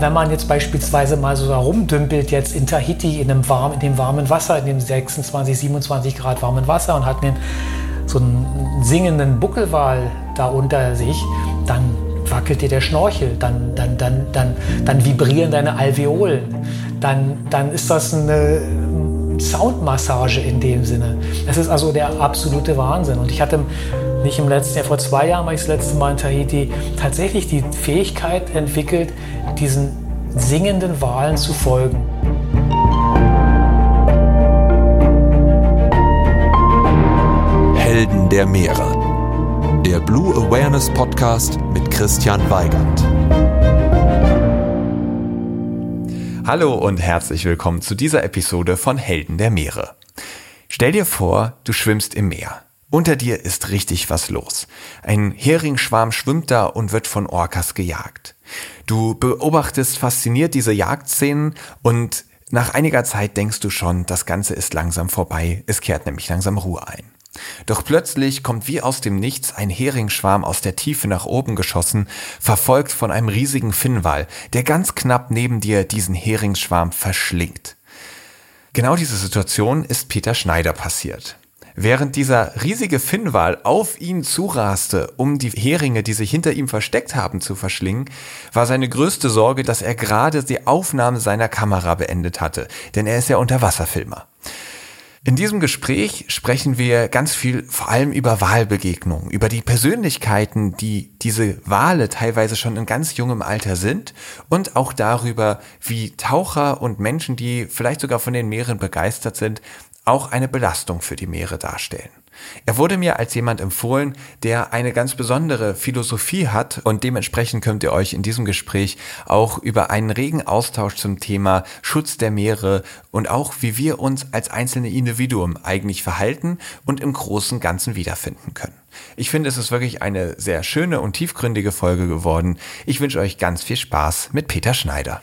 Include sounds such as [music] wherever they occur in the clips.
wenn man jetzt beispielsweise mal so rumdümpelt jetzt in Tahiti in, einem warm, in dem warmen Wasser, in dem 26, 27 Grad warmen Wasser und hat einen, so einen singenden Buckelwal da unter sich, dann wackelt dir der Schnorchel, dann, dann, dann, dann, dann vibrieren deine Alveolen, dann, dann ist das eine Soundmassage in dem Sinne. Es ist also der absolute Wahnsinn. Und ich hatte nicht im letzten Jahr, vor zwei Jahren war ich das letzte Mal in Tahiti, tatsächlich die Fähigkeit entwickelt, diesen singenden Walen zu folgen. Helden der Meere. Der Blue Awareness Podcast mit Christian Weigand. Hallo und herzlich willkommen zu dieser Episode von Helden der Meere. Stell dir vor, du schwimmst im Meer. Unter dir ist richtig was los. Ein Heringsschwarm schwimmt da und wird von Orcas gejagt. Du beobachtest fasziniert diese Jagdszenen und nach einiger Zeit denkst du schon, das Ganze ist langsam vorbei, es kehrt nämlich langsam Ruhe ein. Doch plötzlich kommt wie aus dem Nichts ein Heringsschwarm aus der Tiefe nach oben geschossen, verfolgt von einem riesigen Finnwal, der ganz knapp neben dir diesen Heringsschwarm verschlingt. Genau diese Situation ist Peter Schneider passiert. Während dieser riesige Finnwal auf ihn zuraste, um die Heringe, die sich hinter ihm versteckt haben, zu verschlingen, war seine größte Sorge, dass er gerade die Aufnahme seiner Kamera beendet hatte, denn er ist ja Unterwasserfilmer. In diesem Gespräch sprechen wir ganz viel vor allem über Wahlbegegnungen, über die Persönlichkeiten, die diese Wale teilweise schon in ganz jungem Alter sind und auch darüber, wie Taucher und Menschen, die vielleicht sogar von den Meeren begeistert sind, auch eine Belastung für die Meere darstellen. Er wurde mir als jemand empfohlen, der eine ganz besondere Philosophie hat und dementsprechend könnt ihr euch in diesem Gespräch auch über einen regen Austausch zum Thema Schutz der Meere und auch wie wir uns als einzelne Individuum eigentlich verhalten und im großen Ganzen wiederfinden können. Ich finde, es ist wirklich eine sehr schöne und tiefgründige Folge geworden. Ich wünsche euch ganz viel Spaß mit Peter Schneider.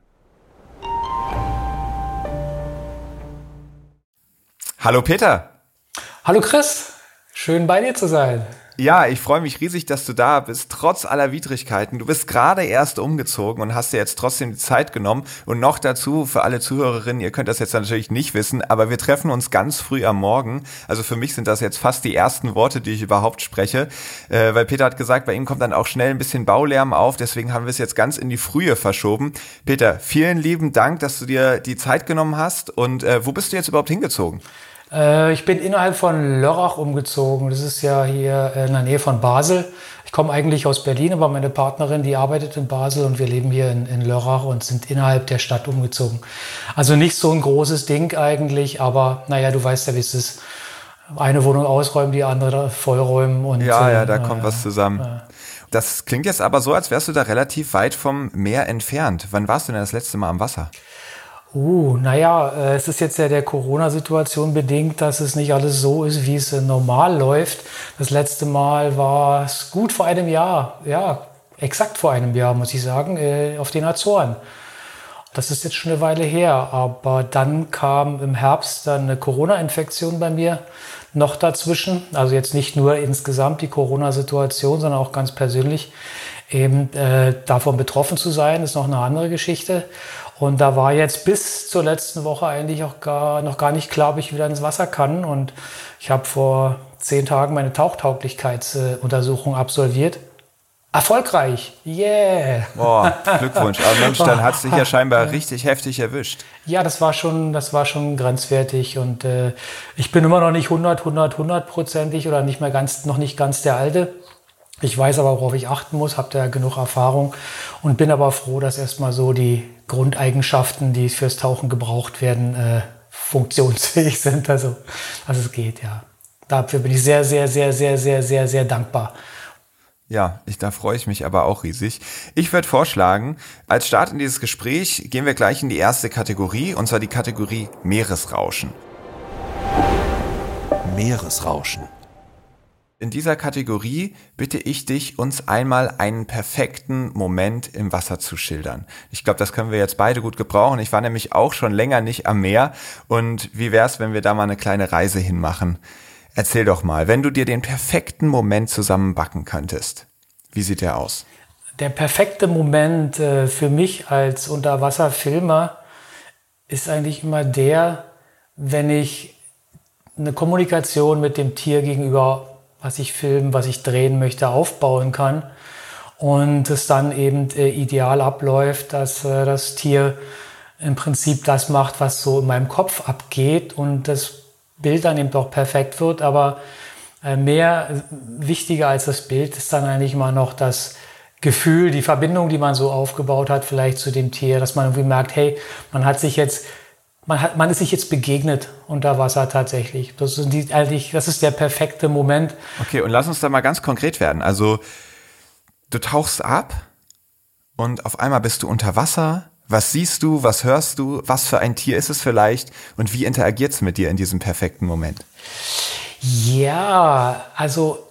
Hallo Peter. Hallo Chris, schön bei dir zu sein. Ja, ich freue mich riesig, dass du da bist, trotz aller Widrigkeiten. Du bist gerade erst umgezogen und hast dir jetzt trotzdem die Zeit genommen. Und noch dazu, für alle Zuhörerinnen, ihr könnt das jetzt natürlich nicht wissen, aber wir treffen uns ganz früh am Morgen. Also für mich sind das jetzt fast die ersten Worte, die ich überhaupt spreche. Äh, weil Peter hat gesagt, bei ihm kommt dann auch schnell ein bisschen Baulärm auf. Deswegen haben wir es jetzt ganz in die Frühe verschoben. Peter, vielen lieben Dank, dass du dir die Zeit genommen hast. Und äh, wo bist du jetzt überhaupt hingezogen? Äh, ich bin innerhalb von Lörrach umgezogen. Das ist ja hier in der Nähe von Basel. Ich komme eigentlich aus Berlin, aber meine Partnerin, die arbeitet in Basel und wir leben hier in, in Lörrach und sind innerhalb der Stadt umgezogen. Also nicht so ein großes Ding eigentlich, aber naja, du weißt ja, wie es ist. Eine Wohnung ausräumen, die andere vollräumen und. Ja, ja, da äh, kommt was zusammen. Äh, das klingt jetzt aber so, als wärst du da relativ weit vom Meer entfernt. Wann warst du denn das letzte Mal am Wasser? Uh, naja, äh, es ist jetzt ja der Corona-Situation bedingt, dass es nicht alles so ist, wie es äh, normal läuft. Das letzte Mal war es gut vor einem Jahr, ja, exakt vor einem Jahr, muss ich sagen, äh, auf den Azoren. Das ist jetzt schon eine Weile her, aber dann kam im Herbst dann eine Corona-Infektion bei mir noch dazwischen. Also jetzt nicht nur insgesamt die Corona-Situation, sondern auch ganz persönlich eben äh, davon betroffen zu sein, ist noch eine andere Geschichte. Und da war jetzt bis zur letzten Woche eigentlich auch gar, noch gar nicht klar, ob ich wieder ins Wasser kann. Und ich habe vor zehn Tagen meine Tauchtauglichkeitsuntersuchung absolviert. Erfolgreich. Yeah. Boah, Glückwunsch. Aber Mensch, dann hat es dich ja scheinbar [laughs] richtig heftig erwischt. Ja, das war schon, das war schon grenzwertig und äh, ich bin immer noch nicht 100, 100, 100 prozentig oder nicht mehr ganz, noch nicht ganz der Alte. Ich weiß aber, worauf ich achten muss, habe da genug Erfahrung und bin aber froh, dass erstmal so die Grundeigenschaften, die fürs Tauchen gebraucht werden, äh, funktionsfähig sind. Also, also es geht, ja. Dafür bin ich sehr, sehr, sehr, sehr, sehr, sehr, sehr dankbar. Ja, ich, da freue ich mich aber auch riesig. Ich würde vorschlagen, als Start in dieses Gespräch gehen wir gleich in die erste Kategorie, und zwar die Kategorie Meeresrauschen. Meeresrauschen. In dieser Kategorie bitte ich dich, uns einmal einen perfekten Moment im Wasser zu schildern. Ich glaube, das können wir jetzt beide gut gebrauchen. Ich war nämlich auch schon länger nicht am Meer. Und wie wär's, wenn wir da mal eine kleine Reise hinmachen? Erzähl doch mal, wenn du dir den perfekten Moment zusammenbacken könntest, wie sieht der aus? Der perfekte Moment äh, für mich als Unterwasserfilmer ist eigentlich immer der, wenn ich eine Kommunikation mit dem Tier gegenüber was ich filmen, was ich drehen möchte, aufbauen kann. Und es dann eben äh, ideal abläuft, dass äh, das Tier im Prinzip das macht, was so in meinem Kopf abgeht und das Bild dann eben doch perfekt wird. Aber äh, mehr wichtiger als das Bild ist dann eigentlich immer noch das Gefühl, die Verbindung, die man so aufgebaut hat, vielleicht zu dem Tier, dass man irgendwie merkt, hey, man hat sich jetzt man, hat, man ist sich jetzt begegnet unter Wasser tatsächlich. Das ist, die, eigentlich, das ist der perfekte Moment. Okay, und lass uns da mal ganz konkret werden. Also du tauchst ab und auf einmal bist du unter Wasser. Was siehst du, was hörst du, was für ein Tier ist es vielleicht und wie interagiert es mit dir in diesem perfekten Moment? Ja, also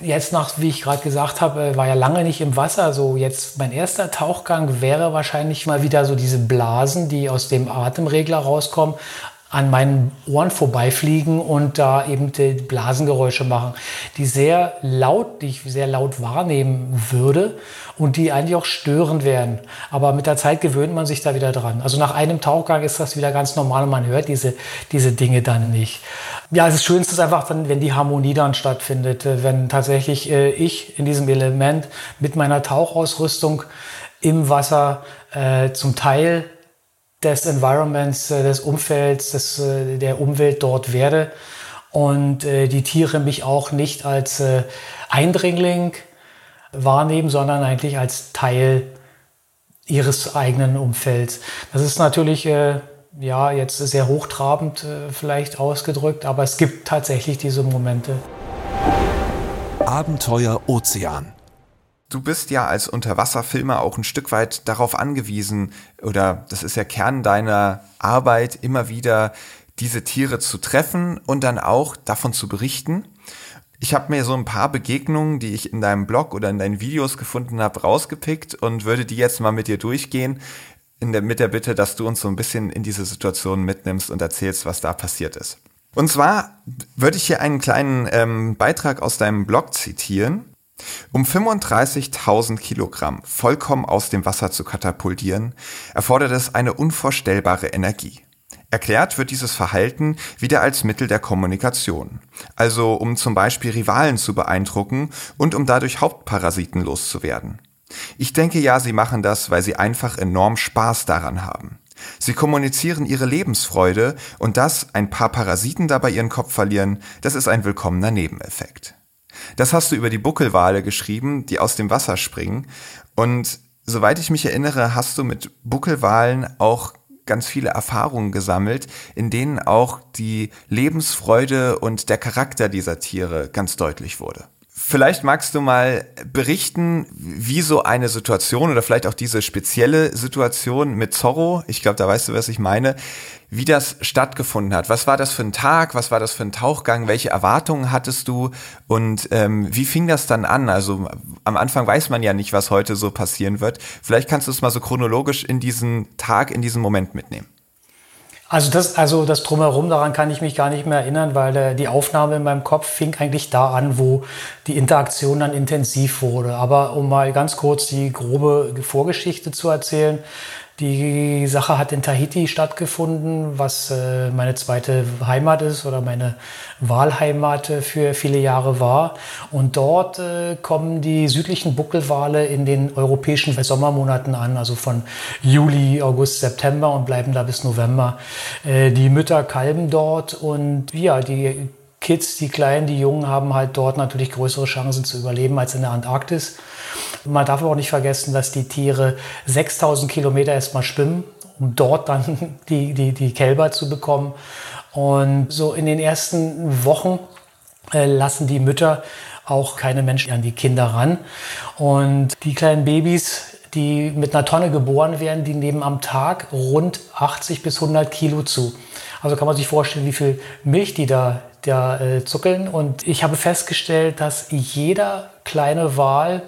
Jetzt nach, wie ich gerade gesagt habe, war ja lange nicht im Wasser. So jetzt mein erster Tauchgang wäre wahrscheinlich mal wieder so diese Blasen, die aus dem Atemregler rauskommen, an meinen Ohren vorbeifliegen und da eben die Blasengeräusche machen, die sehr laut, die ich sehr laut wahrnehmen würde und die eigentlich auch störend werden. Aber mit der Zeit gewöhnt man sich da wieder dran. Also nach einem Tauchgang ist das wieder ganz normal und man hört diese, diese Dinge dann nicht. Ja, das Schönste ist einfach dann, wenn die Harmonie dann stattfindet, äh, wenn tatsächlich äh, ich in diesem Element mit meiner Tauchausrüstung im Wasser äh, zum Teil des Environments, äh, des Umfelds, des, äh, der Umwelt dort werde und äh, die Tiere mich auch nicht als Eindringling wahrnehmen, sondern eigentlich als Teil ihres eigenen Umfelds. Das ist natürlich ja, jetzt sehr hochtrabend vielleicht ausgedrückt, aber es gibt tatsächlich diese Momente. Abenteuer Ozean. Du bist ja als Unterwasserfilmer auch ein Stück weit darauf angewiesen, oder das ist ja Kern deiner Arbeit, immer wieder diese Tiere zu treffen und dann auch davon zu berichten. Ich habe mir so ein paar Begegnungen, die ich in deinem Blog oder in deinen Videos gefunden habe, rausgepickt und würde die jetzt mal mit dir durchgehen der, mit der Bitte, dass du uns so ein bisschen in diese Situation mitnimmst und erzählst, was da passiert ist. Und zwar würde ich hier einen kleinen ähm, Beitrag aus deinem Blog zitieren. Um 35.000 Kilogramm vollkommen aus dem Wasser zu katapultieren, erfordert es eine unvorstellbare Energie. Erklärt wird dieses Verhalten wieder als Mittel der Kommunikation, also um zum Beispiel Rivalen zu beeindrucken und um dadurch Hauptparasiten loszuwerden. Ich denke ja, sie machen das, weil sie einfach enorm Spaß daran haben. Sie kommunizieren ihre Lebensfreude und dass ein paar Parasiten dabei ihren Kopf verlieren, das ist ein willkommener Nebeneffekt. Das hast du über die Buckelwale geschrieben, die aus dem Wasser springen. Und soweit ich mich erinnere, hast du mit Buckelwalen auch ganz viele Erfahrungen gesammelt, in denen auch die Lebensfreude und der Charakter dieser Tiere ganz deutlich wurde. Vielleicht magst du mal berichten, wie so eine Situation oder vielleicht auch diese spezielle Situation mit Zorro, ich glaube, da weißt du, was ich meine, wie das stattgefunden hat. Was war das für ein Tag? Was war das für ein Tauchgang? Welche Erwartungen hattest du? Und ähm, wie fing das dann an? Also am Anfang weiß man ja nicht, was heute so passieren wird. Vielleicht kannst du es mal so chronologisch in diesen Tag, in diesen Moment mitnehmen. Also das, also das Drumherum, daran kann ich mich gar nicht mehr erinnern, weil äh, die Aufnahme in meinem Kopf fing eigentlich da an, wo die Interaktion dann intensiv wurde. Aber um mal ganz kurz die grobe Vorgeschichte zu erzählen, die Sache hat in Tahiti stattgefunden, was äh, meine zweite Heimat ist oder meine Wahlheimat für viele Jahre war. Und dort äh, kommen die südlichen Buckelwale in den europäischen Sommermonaten an, also von Juli, August, September und bleiben da bis November. Äh, die Mütter kalben dort und ja, die Kids, die Kleinen, die Jungen haben halt dort natürlich größere Chancen zu überleben als in der Antarktis. Man darf aber auch nicht vergessen, dass die Tiere 6000 Kilometer erstmal schwimmen, um dort dann [laughs] die, die, die Kälber zu bekommen. Und so in den ersten Wochen äh, lassen die Mütter auch keine Menschen an die Kinder ran. Und die kleinen Babys, die mit einer Tonne geboren werden, die nehmen am Tag rund 80 bis 100 Kilo zu. Also kann man sich vorstellen, wie viel Milch die da, da äh, zuckeln. Und ich habe festgestellt, dass jeder kleine Wal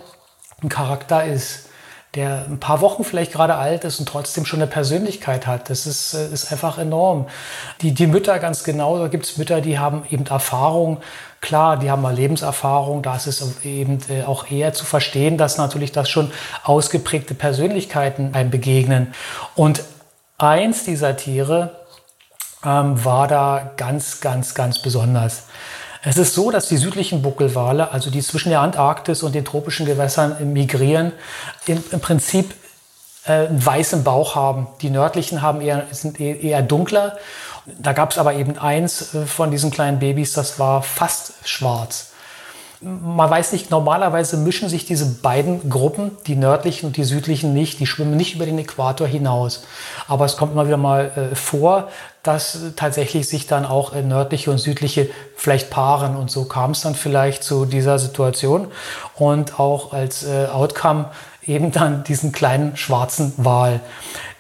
ein Charakter ist, der ein paar Wochen vielleicht gerade alt ist und trotzdem schon eine Persönlichkeit hat. Das ist, äh, ist einfach enorm. Die, die Mütter ganz genau, da gibt es Mütter, die haben eben Erfahrung. Klar, die haben mal Lebenserfahrung, da ist es eben äh, auch eher zu verstehen, dass natürlich das schon ausgeprägte Persönlichkeiten einem begegnen. Und eins dieser Tiere ähm, war da ganz, ganz, ganz besonders. Es ist so, dass die südlichen Buckelwale, also die zwischen der Antarktis und den tropischen Gewässern migrieren, im, im Prinzip äh, einen weißen Bauch haben. Die nördlichen haben eher, sind e-, eher dunkler. Da gab es aber eben eins äh, von diesen kleinen Babys, das war fast schwarz man weiß nicht, normalerweise mischen sich diese beiden Gruppen, die nördlichen und die südlichen nicht, die schwimmen nicht über den Äquator hinaus. Aber es kommt immer wieder mal äh, vor, dass tatsächlich sich dann auch äh, nördliche und südliche vielleicht paaren. Und so kam es dann vielleicht zu dieser Situation. Und auch als äh, Outcome eben dann diesen kleinen schwarzen Wal,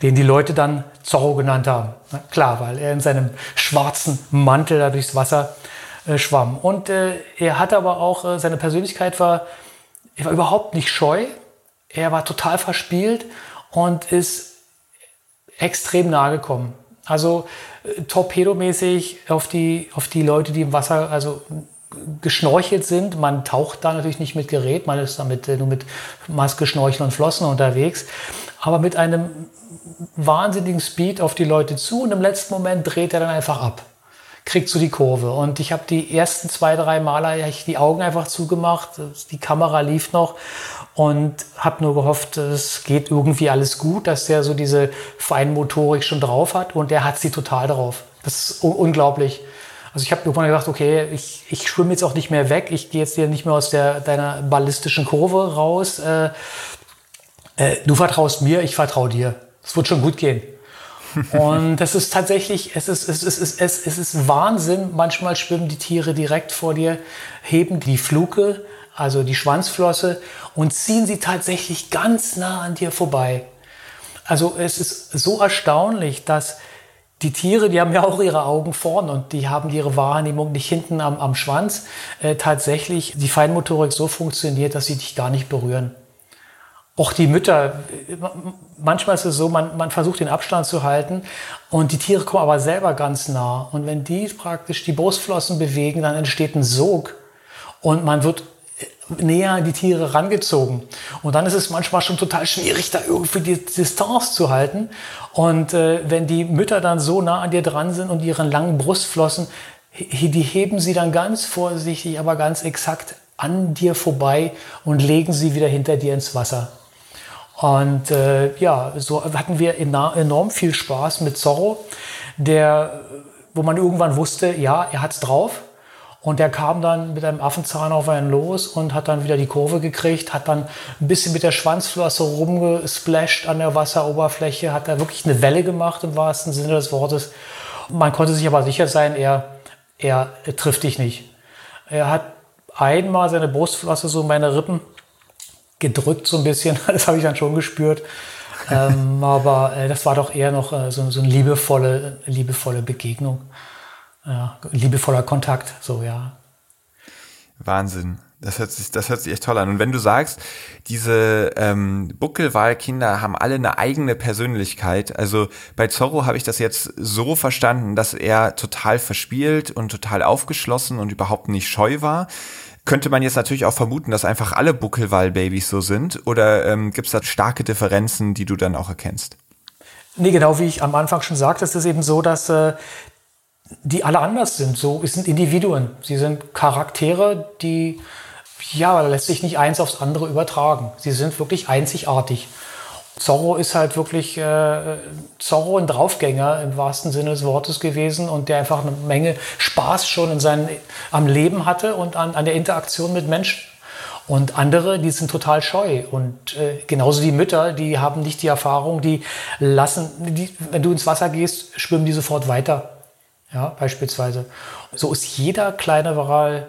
den die Leute dann Zorro genannt haben. Na, klar, weil er in seinem schwarzen Mantel da durchs Wasser äh, schwamm. Und äh, er hatte aber auch, äh, seine Persönlichkeit war, er war überhaupt nicht scheu. Er war total verspielt und ist extrem nahe gekommen. Also äh, torpedomäßig auf die, auf die Leute, die im Wasser, also geschnorchelt sind. Man taucht da natürlich nicht mit Gerät, man ist damit äh, nur mit Maske, Schnorchel und Flossen unterwegs. Aber mit einem wahnsinnigen Speed auf die Leute zu und im letzten Moment dreht er dann einfach ab kriegt so die Kurve. Und ich habe die ersten zwei, drei Male ich die Augen einfach zugemacht. Die Kamera lief noch und habe nur gehofft, es geht irgendwie alles gut, dass der so diese Feinmotorik schon drauf hat und der hat sie total drauf. Das ist unglaublich. Also ich habe irgendwann gedacht, okay, ich, ich schwimme jetzt auch nicht mehr weg, ich gehe jetzt hier nicht mehr aus der, deiner ballistischen Kurve raus. Äh, äh, du vertraust mir, ich vertraue dir. Es wird schon gut gehen. Und das ist tatsächlich, es ist, es, ist, es, ist, es ist Wahnsinn. Manchmal schwimmen die Tiere direkt vor dir, heben die Fluke, also die Schwanzflosse, und ziehen sie tatsächlich ganz nah an dir vorbei. Also es ist so erstaunlich, dass die Tiere, die haben ja auch ihre Augen vorn und die haben ihre Wahrnehmung nicht hinten am, am Schwanz. Äh, tatsächlich die Feinmotorik so funktioniert, dass sie dich gar nicht berühren auch die Mütter, manchmal ist es so, man, man versucht den Abstand zu halten und die Tiere kommen aber selber ganz nah. Und wenn die praktisch die Brustflossen bewegen, dann entsteht ein Sog und man wird näher an die Tiere rangezogen. Und dann ist es manchmal schon total schwierig, da irgendwie die Distanz zu halten. Und äh, wenn die Mütter dann so nah an dir dran sind und ihren langen Brustflossen, die heben sie dann ganz vorsichtig, aber ganz exakt an dir vorbei und legen sie wieder hinter dir ins Wasser. Und äh, ja, so hatten wir enorm viel Spaß mit Zorro, der, wo man irgendwann wusste, ja, er hat's drauf. Und der kam dann mit einem Affenzahn auf einen los und hat dann wieder die Kurve gekriegt, hat dann ein bisschen mit der Schwanzflosse rumgesplasht an der Wasseroberfläche, hat da wirklich eine Welle gemacht im wahrsten Sinne des Wortes. Man konnte sich aber sicher sein, er, er, trifft dich nicht. Er hat einmal seine Brustflosse so in meine Rippen gedrückt, so ein bisschen. [laughs] Das habe ich dann schon gespürt. ähm, [laughs] aber äh, das war doch eher noch äh, so, so eine liebevolle, liebevolle Begegnung. Ja, liebevoller Kontakt, so ja. Wahnsinn. Das hört, sich, das hört sich echt toll an. Und wenn du sagst, diese ähm, Buckelwahlkinder haben alle eine eigene Persönlichkeit. Also bei Zorro habe ich das jetzt so verstanden, dass er total verspielt und total aufgeschlossen und überhaupt nicht scheu war. Könnte man jetzt natürlich auch vermuten, dass einfach alle Buckelwahl-Babys so sind? Oder ähm, gibt es da starke Differenzen, die du dann auch erkennst? Nee, genau wie ich am Anfang schon sagte, ist es eben so, dass äh, die alle anders sind. So, es sind Individuen. Sie sind Charaktere, die ja, lässt sich nicht eins aufs andere übertragen. Sie sind wirklich einzigartig. Zorro ist halt wirklich äh, Zorro ein Draufgänger im wahrsten Sinne des Wortes gewesen und der einfach eine Menge Spaß schon in seinen, am Leben hatte und an, an der Interaktion mit Menschen. Und andere, die sind total scheu. Und äh, genauso die Mütter, die haben nicht die Erfahrung, die lassen, die, wenn du ins Wasser gehst, schwimmen die sofort weiter. Ja, beispielsweise. So ist jeder kleine Waral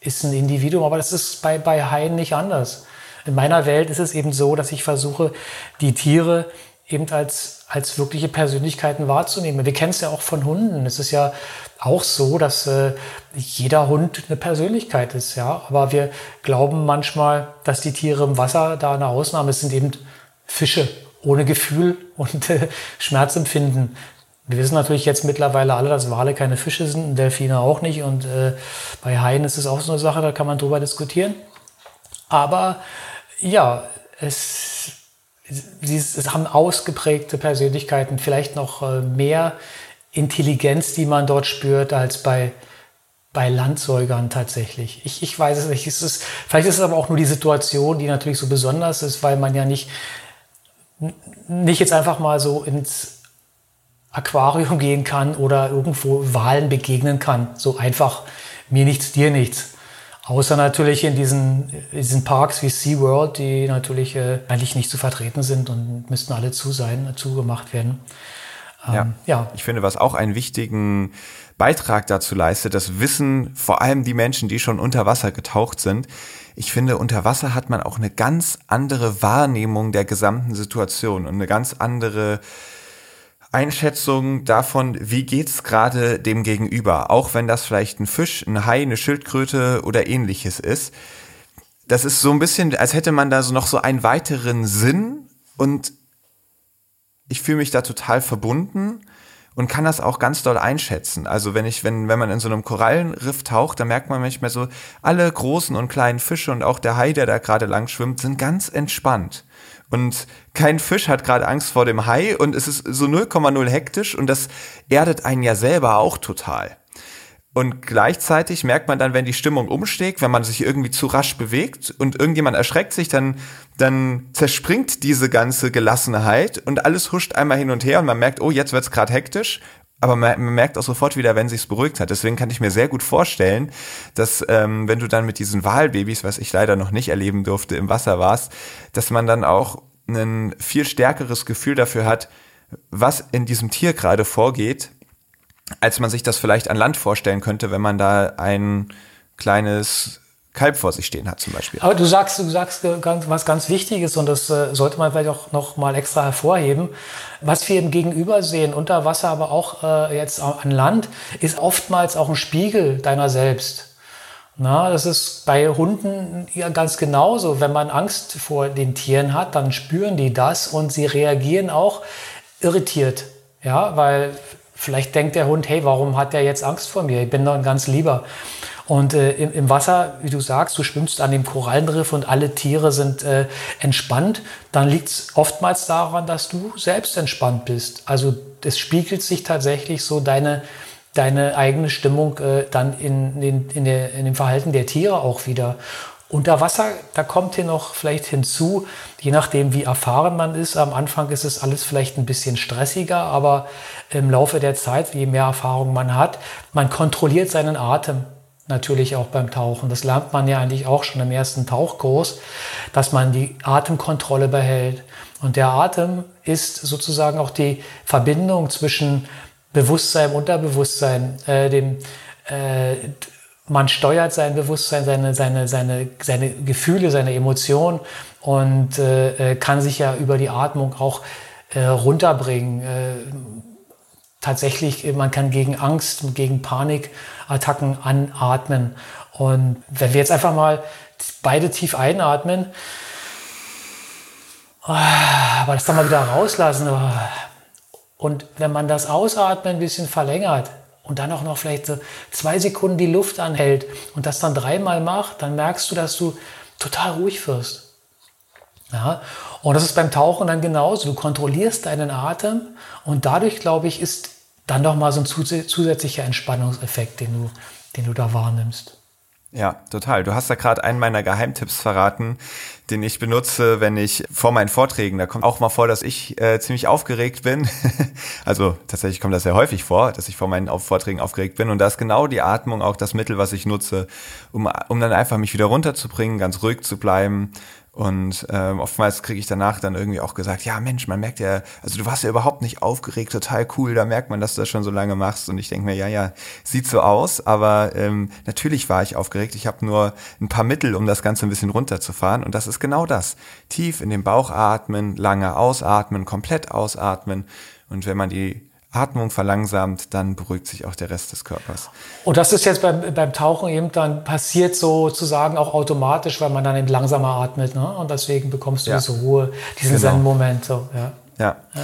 ist ein Individuum, aber das ist bei, bei Haien nicht anders. In meiner Welt ist es eben so, dass ich versuche, die Tiere eben als, als wirkliche Persönlichkeiten wahrzunehmen. Wir kennen es ja auch von Hunden. Es ist ja auch so, dass äh, jeder Hund eine Persönlichkeit ist, ja. Aber wir glauben manchmal, dass die Tiere im Wasser da eine Ausnahme sind, eben Fische ohne Gefühl [laughs] und äh, Schmerzempfinden. Wir wissen natürlich jetzt mittlerweile alle, dass Wale keine Fische sind, Delfine auch nicht. Und äh, bei Haien ist es auch so eine Sache, da kann man drüber diskutieren. Aber ja, es, sie es haben ausgeprägte Persönlichkeiten, vielleicht noch äh, mehr Intelligenz, die man dort spürt, als bei, bei Landsäugern tatsächlich. Ich, ich weiß es nicht. Es ist, vielleicht ist es aber auch nur die Situation, die natürlich so besonders ist, weil man ja nicht, nicht jetzt einfach mal so ins Aquarium gehen kann oder irgendwo Wahlen begegnen kann. So einfach mir nichts, dir nichts. Außer natürlich in diesen, in diesen Parks wie SeaWorld, die natürlich äh, eigentlich nicht zu vertreten sind und müssten alle zu sein, zugemacht werden. Ähm, ja. ja. Ich finde, was auch einen wichtigen Beitrag dazu leistet, das wissen vor allem die Menschen, die schon unter Wasser getaucht sind. Ich finde, unter Wasser hat man auch eine ganz andere Wahrnehmung der gesamten Situation und eine ganz andere Einschätzung davon, wie geht's gerade dem Gegenüber, auch wenn das vielleicht ein Fisch, ein Hai, eine Schildkröte oder ähnliches ist. Das ist so ein bisschen, als hätte man da so noch so einen weiteren Sinn und ich fühle mich da total verbunden und kann das auch ganz doll einschätzen. Also wenn ich, wenn, wenn man in so einem Korallenriff taucht, dann merkt man manchmal so, alle großen und kleinen Fische und auch der Hai, der da gerade lang schwimmt, sind ganz entspannt. Und kein Fisch hat gerade Angst vor dem Hai und es ist so 0,0 hektisch und das erdet einen ja selber auch total. Und gleichzeitig merkt man dann, wenn die Stimmung umsteigt, wenn man sich irgendwie zu rasch bewegt und irgendjemand erschreckt sich, dann, dann zerspringt diese ganze Gelassenheit und alles huscht einmal hin und her und man merkt, oh, jetzt wird's gerade hektisch. Aber man, merkt auch sofort wieder, wenn sich's beruhigt hat. Deswegen kann ich mir sehr gut vorstellen, dass ähm, wenn du dann mit diesen Wahlbabys, was ich leider noch nicht erleben durfte, im Wasser warst, dass man dann auch ein viel stärkeres Gefühl dafür hat, was in diesem Tier gerade vorgeht, als man sich das vielleicht an Land vorstellen könnte, wenn man da ein kleines Kalb vor sich stehen hat zum Beispiel. Aber du sagst, du sagst ganz, was ganz Wichtiges und das äh, sollte man vielleicht auch noch mal extra hervorheben. Was wir im Gegenüber sehen, unter Wasser, aber auch äh, jetzt an Land, ist oftmals auch ein Spiegel deiner selbst. Na, das ist bei Hunden ja ganz genauso. Wenn man Angst vor den Tieren hat, dann spüren die das und sie reagieren auch irritiert. Ja, weil vielleicht denkt der Hund, hey, warum hat der jetzt Angst vor mir? Ich bin doch ein ganz lieber. Und äh, im, im, Wasser, wie du sagst, du schwimmst an dem Korallenriff und alle Tiere sind äh, entspannt, dann liegt es oftmals daran, dass du selbst entspannt bist. Also es spiegelt sich tatsächlich so deine deine eigene Stimmung äh, dann in, in, in, der, in dem Verhalten der Tiere auch wieder. Unter Wasser, da kommt hier noch vielleicht hinzu, je nachdem wie erfahren man ist, am Anfang ist es alles vielleicht ein bisschen stressiger, aber im Laufe der Zeit, je mehr Erfahrung man hat, man kontrolliert seinen Atem natürlich auch beim Tauchen. Das lernt man ja eigentlich auch schon im ersten Tauchkurs, dass man die Atemkontrolle behält. Und der Atem ist sozusagen auch die Verbindung zwischen Bewusstsein, Unterbewusstsein, äh, dem, äh, man steuert sein Bewusstsein, seine, seine, seine, seine Gefühle, seine Emotionen und äh, äh kann sich ja über die Atmung auch äh, runterbringen. Äh, tatsächlich, man kann gegen Angst, gegen Panikattacken anatmen. Und wenn wir jetzt einfach mal beide tief einatmen, ah, aber das dann mal wieder rauslassen. Oh. Und wenn man das Ausatmen ein bisschen verlängert und dann auch noch vielleicht so zwei Sekunden die Luft anhält und das dann dreimal macht, dann merkst du, dass du total ruhig wirst. Ja? Und das ist beim Tauchen dann genauso. Du kontrollierst deinen Atem und dadurch, glaube ich, ist dann nochmal so ein zusätzlicher Entspannungseffekt, den du, den du da wahrnimmst. Ja, total. Du hast da gerade einen meiner Geheimtipps verraten, den ich benutze, wenn ich vor meinen Vorträgen, da kommt auch mal vor, dass ich äh, ziemlich aufgeregt bin. [laughs] also tatsächlich kommt das sehr häufig vor, dass ich vor meinen Vorträgen aufgeregt bin. Und da ist genau die Atmung auch das Mittel, was ich nutze, um, um dann einfach mich wieder runterzubringen, ganz ruhig zu bleiben und ähm, oftmals kriege ich danach dann irgendwie auch gesagt, ja Mensch, man merkt ja, also du warst ja überhaupt nicht aufgeregt, total cool, da merkt man, dass du das schon so lange machst. Und ich denke mir, ja, ja, sieht so aus, aber ähm, natürlich war ich aufgeregt. Ich habe nur ein paar Mittel, um das Ganze ein bisschen runterzufahren. Und das ist genau das. Tief in den Bauch atmen, lange ausatmen, komplett ausatmen. Und wenn man die Atmung verlangsamt, dann beruhigt sich auch der Rest des Körpers. Und das ist jetzt beim, beim Tauchen eben dann passiert sozusagen auch automatisch, weil man dann eben langsamer atmet. Ne? Und deswegen bekommst du ja. diese Ruhe, diesen genau. Zen-Moment. So, ja. Ja. ja.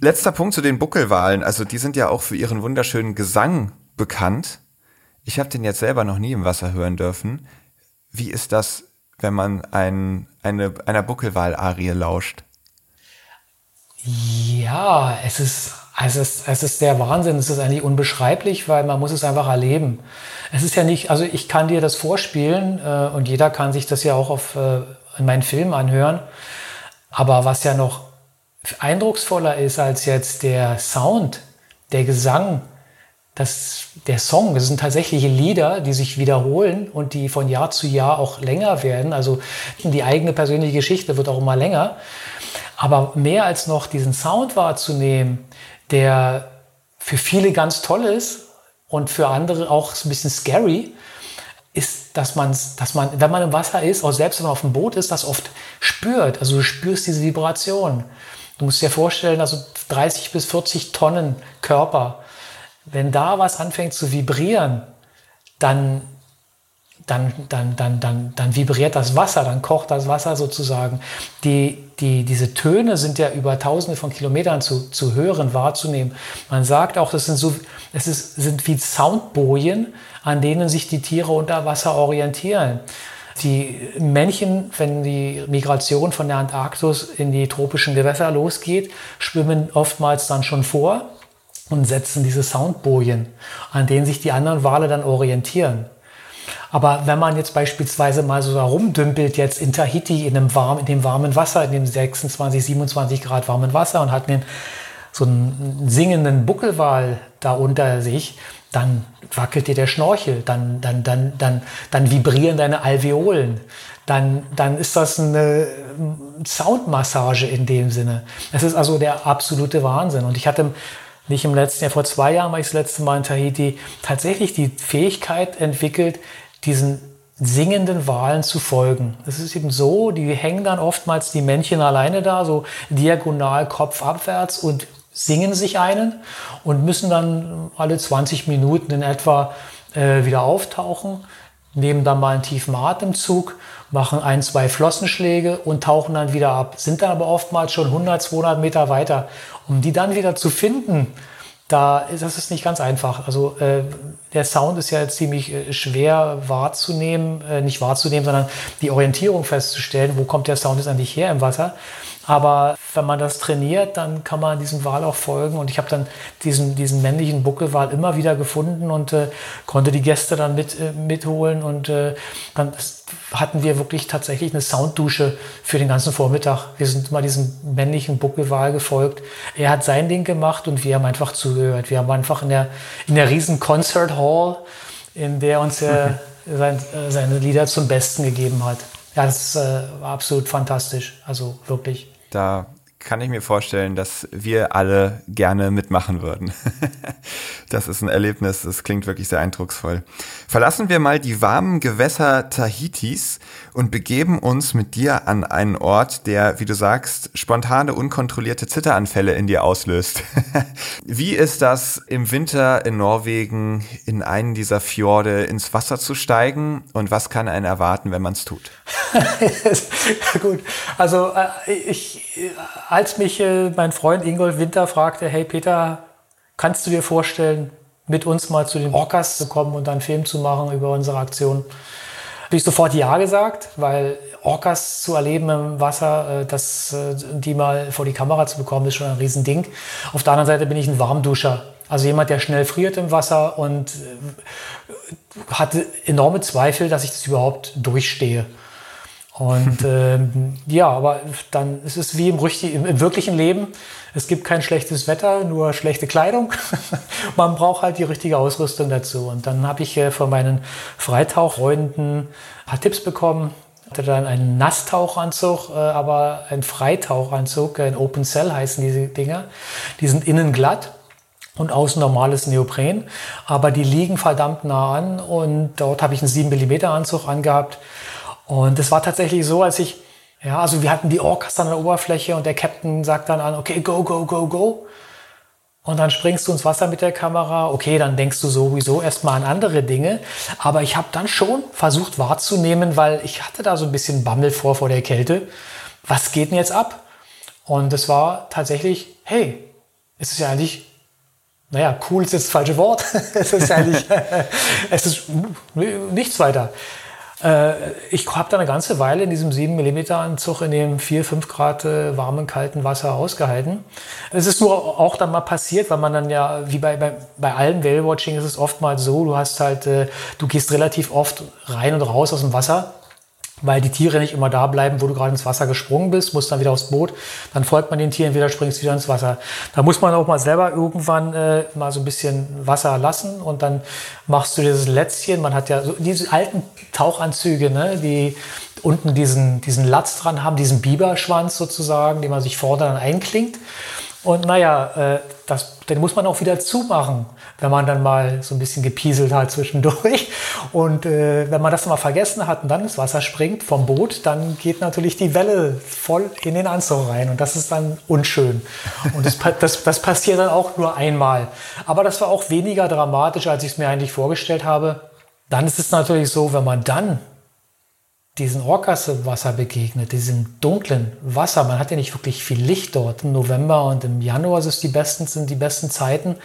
Letzter Punkt zu den Buckelwalen. Also die sind ja auch für ihren wunderschönen Gesang bekannt. Ich habe den jetzt selber noch nie im Wasser hören dürfen. Wie ist das, wenn man ein, eine, einer Buckelwal-Arie lauscht? Ja, es ist also es, es ist der Wahnsinn, es ist eigentlich unbeschreiblich, weil man muss es einfach erleben. Es ist ja nicht, also ich kann dir das vorspielen äh, und jeder kann sich das ja auch auf, äh, in meinen Filmen anhören. Aber was ja noch eindrucksvoller ist als jetzt der Sound, der Gesang, das, der Song, das sind tatsächliche Lieder, die sich wiederholen und die von Jahr zu Jahr auch länger werden. Also die eigene persönliche Geschichte wird auch immer länger. Aber mehr als noch diesen Sound wahrzunehmen, der für viele ganz toll ist und für andere auch ein bisschen scary, ist, dass man, dass man, wenn man im Wasser ist, auch selbst wenn man auf dem Boot ist, das oft spürt. Also du spürst diese Vibration. Du musst dir vorstellen, also 30 bis 40 Tonnen Körper. Wenn da was anfängt zu vibrieren, dann dann, dann, dann, dann, dann vibriert das Wasser, dann kocht das Wasser sozusagen. Die, die, diese Töne sind ja über tausende von Kilometern zu, zu hören, wahrzunehmen. Man sagt auch, das sind, so, es ist, sind wie Soundbojen, an denen sich die Tiere unter Wasser orientieren. Die Männchen, wenn die Migration von der Antarktis in die tropischen Gewässer losgeht, schwimmen oftmals dann schon vor und setzen diese Soundbojen, an denen sich die anderen Wale dann orientieren. Aber wenn man jetzt beispielsweise mal so herumdümpelt jetzt in Tahiti in, einem warm, in dem warmen Wasser, in dem 26, 27 Grad warmen Wasser und hat einen, so einen singenden Buckelwal da unter sich, dann wackelt dir der Schnorchel, dann, dann, dann, dann, dann vibrieren deine Alveolen, dann, dann ist das eine Soundmassage in dem Sinne. Es ist also der absolute Wahnsinn. Und ich hatte nicht im letzten Jahr, vor zwei Jahren war ich das letzte Mal in Tahiti, tatsächlich die Fähigkeit entwickelt, diesen singenden Walen zu folgen. Es ist eben so, die hängen dann oftmals die Männchen alleine da, so diagonal kopfabwärts und singen sich einen und müssen dann alle 20 Minuten in etwa äh, wieder auftauchen, nehmen dann mal einen tiefen Atemzug, machen ein, zwei Flossenschläge und tauchen dann wieder ab, sind dann aber oftmals schon 100, 200 Meter weiter. Um die dann wieder zu finden, da ist das ist nicht ganz einfach. Also äh, der Sound ist ja ziemlich äh, schwer wahrzunehmen, äh, nicht wahrzunehmen, sondern die Orientierung festzustellen, wo kommt der Sound jetzt eigentlich her im Wasser. Aber wenn man das trainiert, dann kann man diesem Wal auch folgen. Und ich habe dann diesen, diesen männlichen Buckelwal immer wieder gefunden und äh, konnte die Gäste dann mit, äh, mitholen. Und äh, dann hatten wir wirklich tatsächlich eine Sounddusche für den ganzen Vormittag. Wir sind mal diesem männlichen Buckelwal gefolgt. Er hat sein Ding gemacht und wir haben einfach zugehört. Wir haben einfach in der, in der riesen Concert Hall, in der uns er sein, äh, seine Lieder zum Besten gegeben hat. Ja, das äh, war absolut fantastisch. Also wirklich. Da kann ich mir vorstellen, dass wir alle gerne mitmachen würden. [laughs] das ist ein Erlebnis, das klingt wirklich sehr eindrucksvoll. Verlassen wir mal die warmen Gewässer Tahitis und begeben uns mit dir an einen Ort, der, wie du sagst, spontane, unkontrollierte Zitteranfälle in dir auslöst. [laughs] wie ist das im Winter in Norwegen in einen dieser Fjorde ins Wasser zu steigen und was kann einen erwarten, wenn man es tut? [laughs] Gut, also äh, ich, als mich äh, mein Freund Ingolf Winter fragte, hey Peter, kannst du dir vorstellen, mit uns mal zu den Orcas zu kommen und einen Film zu machen über unsere Aktion? Habe ich sofort Ja gesagt, weil Orcas zu erleben im Wasser, äh, das, die mal vor die Kamera zu bekommen, ist schon ein Riesending. Auf der anderen Seite bin ich ein Warmduscher. Also jemand, der schnell friert im Wasser und hatte enorme Zweifel, dass ich das überhaupt durchstehe. Und ähm, ja, aber dann ist es wie im, im, im, wirklichen Leben. Es gibt kein schlechtes Wetter, nur schlechte Kleidung. [laughs] Man braucht halt die richtige Ausrüstung dazu. Und dann habe ich äh, von meinen Freitauchfreunden ein paar Tipps bekommen. Hatte dann einen Nasstauchanzug, äh, aber ein Freitauchanzug, ein Open Cell heißen diese Dinger. Die sind innen glatt und außen normales Neopren, aber die liegen verdammt nah an und dort habe ich einen 7 mm Anzug angehabt und es war tatsächlich so, als ich, ja, also wir hatten die Orcas dann an der Oberfläche und der Captain sagt dann an, okay, go, go, go, go. Und dann springst du ins Wasser mit der Kamera. Okay, dann denkst du sowieso erstmal an andere Dinge. Aber ich habe dann schon versucht wahrzunehmen, weil ich hatte da so ein bisschen Bammel vor vor der Kälte. Was geht denn jetzt ab? Und es war tatsächlich, hey, es ist ja eigentlich, naja, cool ist jetzt das falsche Wort. [laughs] es ist eigentlich, [laughs] es ist nichts weiter. Äh, ich habe da eine ganze Weile in diesem 7 mm Anzug in dem 4, 5 Grad äh, warmen, kalten Wasser ausgehalten. Es ist nur auch dann mal passiert, weil man dann ja, wie bei, bei, bei allem Whale-Watching ist es oftmals so, du hast halt, äh, du gehst relativ oft rein und raus aus dem Wasser weil die Tiere nicht immer da bleiben, wo du gerade ins Wasser gesprungen bist, musst dann wieder aufs Boot, dann folgt man den Tieren wieder, springst wieder ins Wasser. Da muss man auch mal selber irgendwann äh, mal so ein bisschen Wasser lassen und dann machst du dieses Lätzchen. Man hat ja so diese alten Tauchanzüge, ne, die unten diesen, diesen Latz dran haben, diesen Biberschwanz sozusagen, den man sich vorne dann einklingt. Und naja, äh, das, den muss man auch wieder zumachen, wenn man dann mal so ein bisschen gepieselt hat zwischendurch. Und äh, wenn man das mal vergessen hat und dann ins Wasser springt vom Boot, dann geht natürlich die Welle voll in den Anzug rein. Und das ist dann unschön. Und das, das, das passiert dann auch nur einmal. Aber das war auch weniger dramatisch, als ich es mir eigentlich vorgestellt habe. Dann ist es natürlich so, wenn man dann diesen Orcas im Wasser begegnet, diesem dunklen Wasser. Man hat ja nicht wirklich viel Licht dort. Im November und im Januar ist die besten, sind die besten Zeiten.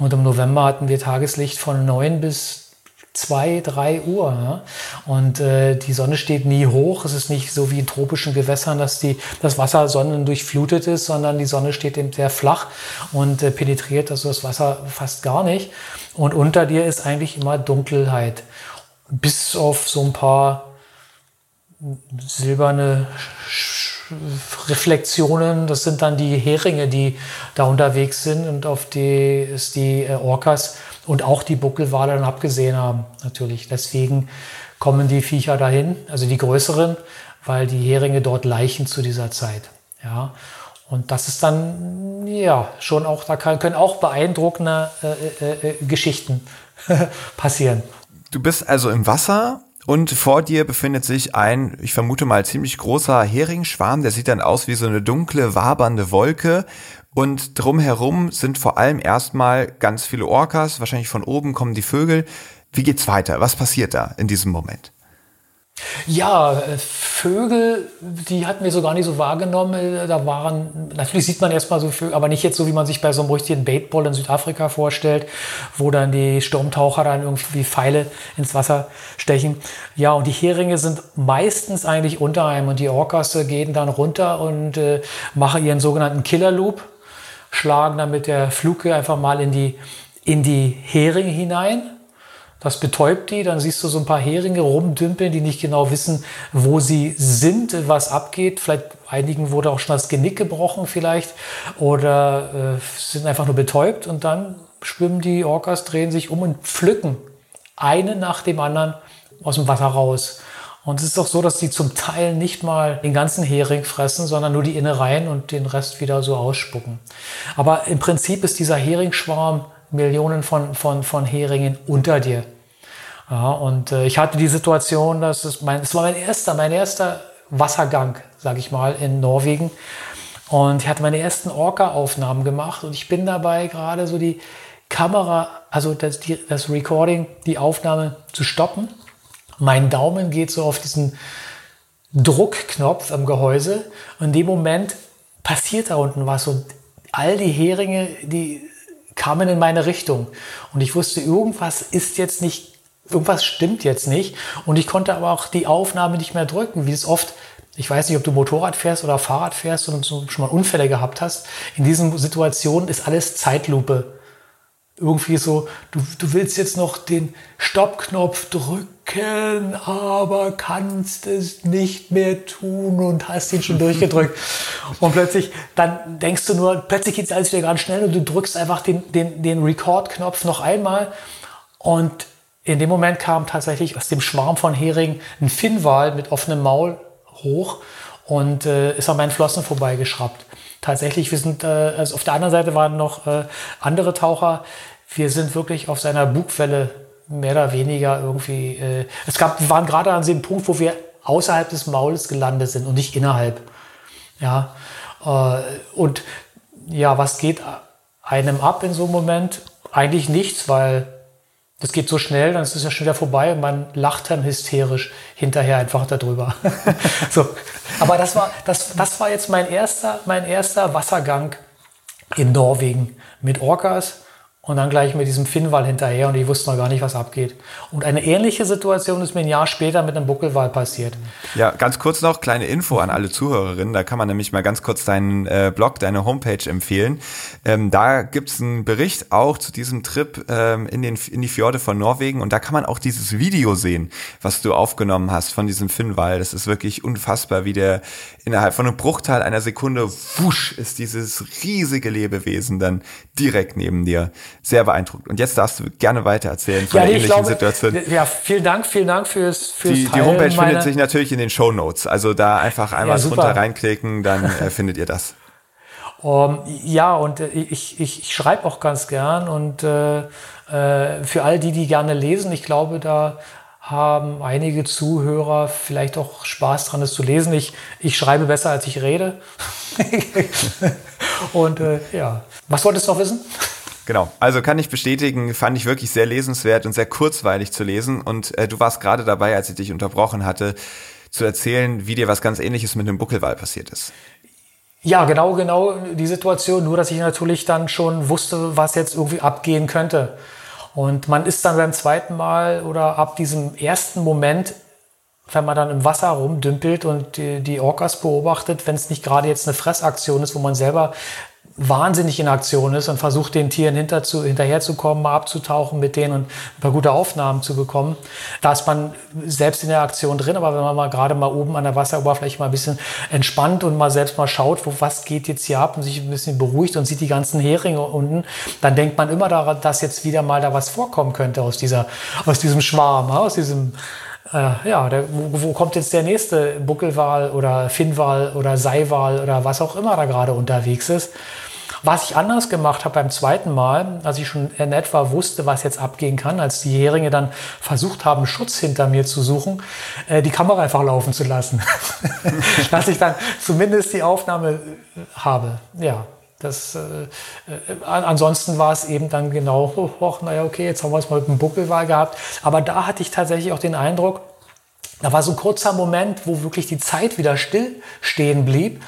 Und im November hatten wir Tageslicht von 9 bis 2, 3 Uhr. Ja? Und äh, die Sonne steht nie hoch. Es ist nicht so wie in tropischen Gewässern, dass die, das Wasser sonnendurchflutet ist, sondern die Sonne steht eben sehr flach und äh, penetriert also das Wasser fast gar nicht. Und unter dir ist eigentlich immer Dunkelheit. Bis auf so ein paar silberne Reflexionen, das sind dann die Heringe, die da unterwegs sind und auf die es die äh, Orcas und auch die Buckelwale dann abgesehen haben, natürlich. Deswegen kommen die Viecher dahin, also die größeren, weil die Heringe dort leichen zu dieser Zeit. Ja. Und das ist dann, ja, schon auch, da können auch beeindruckende äh, äh, äh Geschichten [laughs] passieren. Du bist also im Wasser und vor dir befindet sich ein, ich vermute mal, ziemlich großer Heringsschwarm. Der sieht dann aus wie so eine dunkle, wabernde Wolke. Und drumherum sind vor allem erstmal ganz viele Orcas. Wahrscheinlich von oben kommen die Vögel. Wie geht's weiter? Was passiert da in diesem Moment? Ja, äh, Vögel, die hatten wir so gar nicht so wahrgenommen. Da waren, natürlich sieht man erstmal so Vögel, aber nicht jetzt so, wie man sich bei so einem richtigen Baitball in Südafrika vorstellt, wo dann die Sturmtaucher dann irgendwie Pfeile ins Wasser stechen. Ja, und die Heringe sind meistens eigentlich unter einem und die Orcas gehen dann runter und äh, machen ihren sogenannten Killer Loop, schlagen dann mit der Fluke einfach mal in die, in die Heringe hinein das betäubt die, dann siehst du so ein paar Heringe rumdümpeln, die nicht genau wissen, wo sie sind, was abgeht. Vielleicht einigen wurde auch schon das Genick gebrochen vielleicht oder äh, sind einfach nur betäubt und dann schwimmen die Orcas, drehen sich um und pflücken einen nach dem anderen aus dem Wasser raus. Und es ist auch so, dass die zum Teil nicht mal den ganzen Hering fressen, sondern nur die Innereien und den Rest wieder so ausspucken. Aber im Prinzip ist dieser Heringschwarm Millionen von, von, von Heringen unter dir. Ja, und äh, ich hatte die Situation, dass es mein, es war mein erster, mein erster Wassergang, sage ich mal, in Norwegen. Und ich hatte meine ersten Orca-Aufnahmen gemacht und ich bin dabei gerade so die Kamera, also das, die, das Recording, die Aufnahme zu stoppen. Mein Daumen geht so auf diesen Druckknopf am Gehäuse und in dem Moment passiert da unten was und all die Heringe, die kamen in meine Richtung und ich wusste, irgendwas ist jetzt nicht, irgendwas stimmt jetzt nicht und ich konnte aber auch die Aufnahme nicht mehr drücken, wie es oft ich weiß nicht, ob du Motorrad fährst oder Fahrrad fährst und schon mal Unfälle gehabt hast. In diesen Situationen ist alles Zeitlupe. Irgendwie so, du, du willst jetzt noch den Stoppknopf drücken, aber kannst es nicht mehr tun und hast ihn schon durchgedrückt. Und plötzlich, dann denkst du nur, plötzlich geht es alles wieder ganz schnell und du drückst einfach den, den, den Record-Knopf noch einmal. Und in dem Moment kam tatsächlich aus dem Schwarm von Hering ein Finnwal mit offenem Maul hoch und äh, ist an meinen Flossen vorbeigeschraubt. Tatsächlich, wir sind, äh, also auf der anderen Seite waren noch äh, andere Taucher. Wir sind wirklich auf seiner Bugwelle mehr oder weniger irgendwie. Äh, es gab, wir waren gerade an dem Punkt, wo wir außerhalb des Maules gelandet sind und nicht innerhalb. Ja. Äh, und ja, was geht einem ab in so einem Moment? Eigentlich nichts, weil das geht so schnell, dann ist es ja schon wieder vorbei und man lacht dann hysterisch hinterher einfach darüber. [laughs] so. Aber das war, das, das war jetzt mein erster, mein erster Wassergang in Norwegen mit Orcas und dann gleich mit diesem Finnwal hinterher und ich wusste noch gar nicht, was abgeht. Und eine ähnliche Situation ist mir ein Jahr später mit einem Buckelwal passiert. Ja, ganz kurz noch, kleine Info an alle Zuhörerinnen. Da kann man nämlich mal ganz kurz deinen äh, Blog, deine Homepage empfehlen. Ähm, da gibt's einen Bericht auch zu diesem Trip ähm, in, den, in die Fjorde von Norwegen und da kann man auch dieses Video sehen, was du aufgenommen hast von diesem Finnwal. Das ist wirklich unfassbar, wie der innerhalb von einem Bruchteil einer Sekunde, wusch, ist dieses riesige Lebewesen dann direkt neben dir sehr beeindruckt. Und jetzt darfst du gerne weiter erzählen von ja, der ähnlichen glaube, Situation. Ja, vielen Dank, vielen Dank fürs, fürs die, die Homepage findet sich natürlich in den Show Notes. Also da einfach einmal ja, drunter reinklicken, dann äh, [laughs] findet ihr das. Um, ja, und äh, ich, ich, ich schreibe auch ganz gern und äh, äh, für all die, die gerne lesen, ich glaube, da haben einige Zuhörer vielleicht auch Spaß dran, es zu lesen. Ich, ich schreibe besser, als ich rede. [laughs] und äh, ja, was wolltest du noch wissen? Genau, also kann ich bestätigen, fand ich wirklich sehr lesenswert und sehr kurzweilig zu lesen. Und äh, du warst gerade dabei, als ich dich unterbrochen hatte, zu erzählen, wie dir was ganz ähnliches mit einem Buckelwal passiert ist. Ja, genau, genau die Situation. Nur, dass ich natürlich dann schon wusste, was jetzt irgendwie abgehen könnte. Und man ist dann beim zweiten Mal oder ab diesem ersten Moment, wenn man dann im Wasser rumdümpelt und die, die Orcas beobachtet, wenn es nicht gerade jetzt eine Fressaktion ist, wo man selber wahnsinnig in Aktion ist und versucht, den Tieren hinter zu, hinterherzukommen, mal abzutauchen mit denen und ein paar gute Aufnahmen zu bekommen. Da ist man selbst in der Aktion drin, aber wenn man mal gerade mal oben an der Wasseroberfläche mal ein bisschen entspannt und mal selbst mal schaut, wo, was geht jetzt hier ab und sich ein bisschen beruhigt und sieht die ganzen Heringe unten, dann denkt man immer daran, dass jetzt wieder mal da was vorkommen könnte aus dieser, aus diesem Schwarm, aus diesem, äh, ja, der, wo, wo, kommt jetzt der nächste Buckelwal oder Finnwal oder Seiwal oder was auch immer da gerade unterwegs ist. Was ich anders gemacht habe beim zweiten Mal, als ich schon in etwa wusste, was jetzt abgehen kann, als die Heringe dann versucht haben, Schutz hinter mir zu suchen, äh, die Kamera einfach laufen zu lassen. [laughs] Dass ich dann zumindest die Aufnahme habe. Ja, das, äh, äh, ansonsten war es eben dann genau, oh, oh, naja, okay, jetzt haben wir es mal mit dem Buckelwal gehabt. Aber da hatte ich tatsächlich auch den Eindruck, da war so ein kurzer Moment, wo wirklich die Zeit wieder still stehen blieb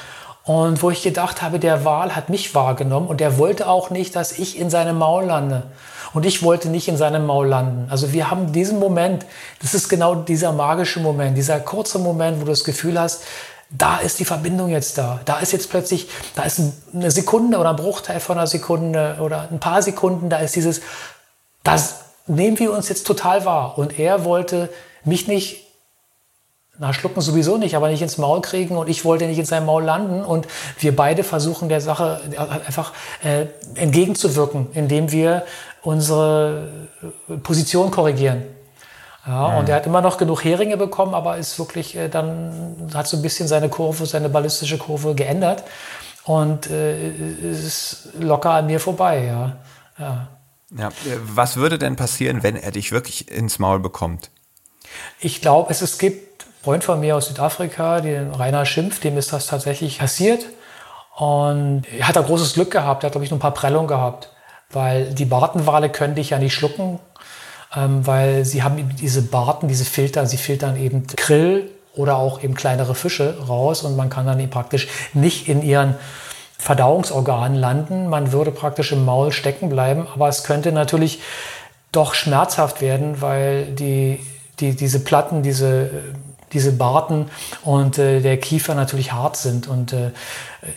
und wo ich gedacht habe, der Wal hat mich wahrgenommen und er wollte auch nicht, dass ich in seinem Maul lande. Und ich wollte nicht in seinem Maul landen. Also wir haben diesen Moment, das ist genau dieser magische Moment, dieser kurze Moment, wo du das Gefühl hast, da ist die Verbindung jetzt da. Da ist jetzt plötzlich, da ist eine Sekunde oder ein Bruchteil von einer Sekunde oder ein paar Sekunden, da ist dieses, das nehmen wir uns jetzt total wahr. Und er wollte mich nicht na, schlucken sowieso nicht, aber nicht ins Maul kriegen und ich wollte nicht in seinem Maul landen und wir beide versuchen der Sache einfach äh, entgegenzuwirken, indem wir unsere Position korrigieren. Ja, mhm. Und er hat immer noch genug Heringe bekommen, aber ist wirklich äh, dann, hat so ein bisschen seine Kurve, seine ballistische Kurve geändert und äh, ist locker an mir vorbei, ja. ja. Ja, was würde denn passieren, wenn er dich wirklich ins Maul bekommt? Ich glaube, es, es gibt einen Freund von mir aus Südafrika, den Rainer Schimpf, dem ist das tatsächlich passiert. Und er hat da großes Glück gehabt. Er hat, glaube ich, nur ein paar Prellungen gehabt. Weil die Bartenwale können dich ja nicht schlucken, ähm, weil sie haben diese Barten, diese Filter, sie filtern eben Krill oder auch eben kleinere Fische raus und man kann dann eben praktisch nicht in ihren Verdauungsorganen landen. Man würde praktisch im Maul stecken bleiben, aber es könnte natürlich doch schmerzhaft werden, weil die, die, diese Platten, diese diese Barten und äh, der Kiefer natürlich hart sind. Und äh,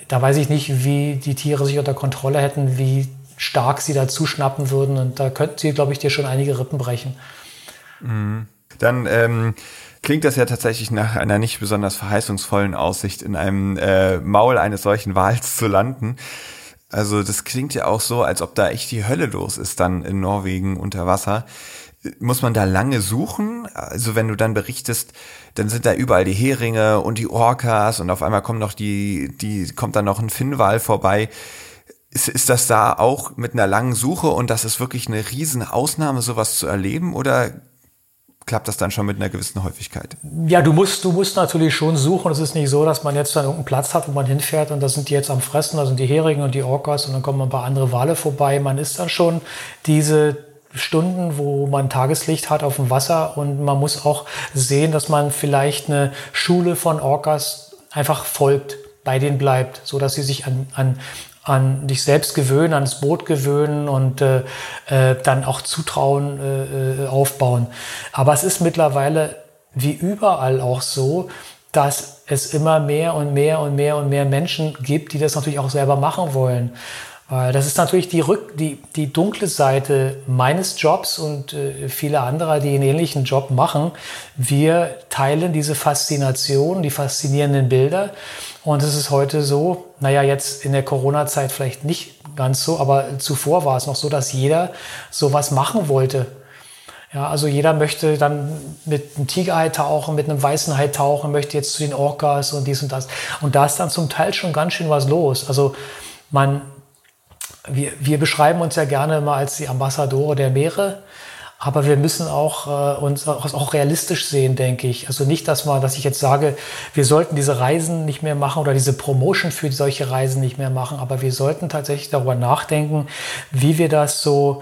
da weiß ich nicht, wie die Tiere sich unter Kontrolle hätten, wie stark sie da zuschnappen würden. Und da könnten sie, glaube ich, dir schon einige Rippen brechen. Mhm. Dann ähm, klingt das ja tatsächlich nach einer nicht besonders verheißungsvollen Aussicht, in einem äh, Maul eines solchen Wals zu landen. Also das klingt ja auch so, als ob da echt die Hölle los ist dann in Norwegen unter Wasser. Muss man da lange suchen? Also wenn du dann berichtest, dann sind da überall die Heringe und die Orcas und auf einmal kommt noch die, die, kommt dann noch ein Finnwal vorbei. Ist, ist das da auch mit einer langen Suche und das ist wirklich eine riesen Ausnahme, sowas zu erleben oder klappt das dann schon mit einer gewissen Häufigkeit? Ja, du musst, du musst natürlich schon suchen. Es ist nicht so, dass man jetzt dann irgendeinen Platz hat, wo man hinfährt und da sind die jetzt am Fressen, da sind die Heringe und die Orcas und dann kommen ein paar andere Wale vorbei. Man ist dann schon diese Stunden, wo man Tageslicht hat auf dem Wasser und man muss auch sehen, dass man vielleicht eine Schule von Orcas einfach folgt, bei denen bleibt, so dass sie sich an, an, an dich selbst gewöhnen, ans Boot gewöhnen und äh, äh, dann auch Zutrauen äh, äh aufbauen. Aber es ist mittlerweile wie überall auch so, dass es immer mehr und mehr und mehr und mehr Menschen gibt, die das natürlich auch selber machen wollen. Weil das ist natürlich die, Rück-, die, die dunkle Seite meines Jobs und äh, viele anderer, die einen ähnlichen Job machen. Wir teilen diese Faszination, die faszinierenden Bilder. Und es ist heute so, naja, jetzt in der Corona-Zeit vielleicht nicht ganz so, aber zuvor war es noch so, dass jeder sowas machen wollte. Ja, also jeder möchte dann mit einem Tigerhai tauchen, mit einem weißen Hai tauchen, möchte jetzt zu den Orcas und dies und das. Und da ist dann zum Teil schon ganz schön was los. Also man, wir, wir beschreiben uns ja gerne mal als die Ambassadore der Meere. Aber wir müssen auch äh, uns auch, auch realistisch sehen, denke ich. Also nicht, dass man, dass ich jetzt sage, wir sollten diese Reisen nicht mehr machen oder diese Promotion für solche Reisen nicht mehr machen. Aber wir sollten tatsächlich darüber nachdenken, wie wir das so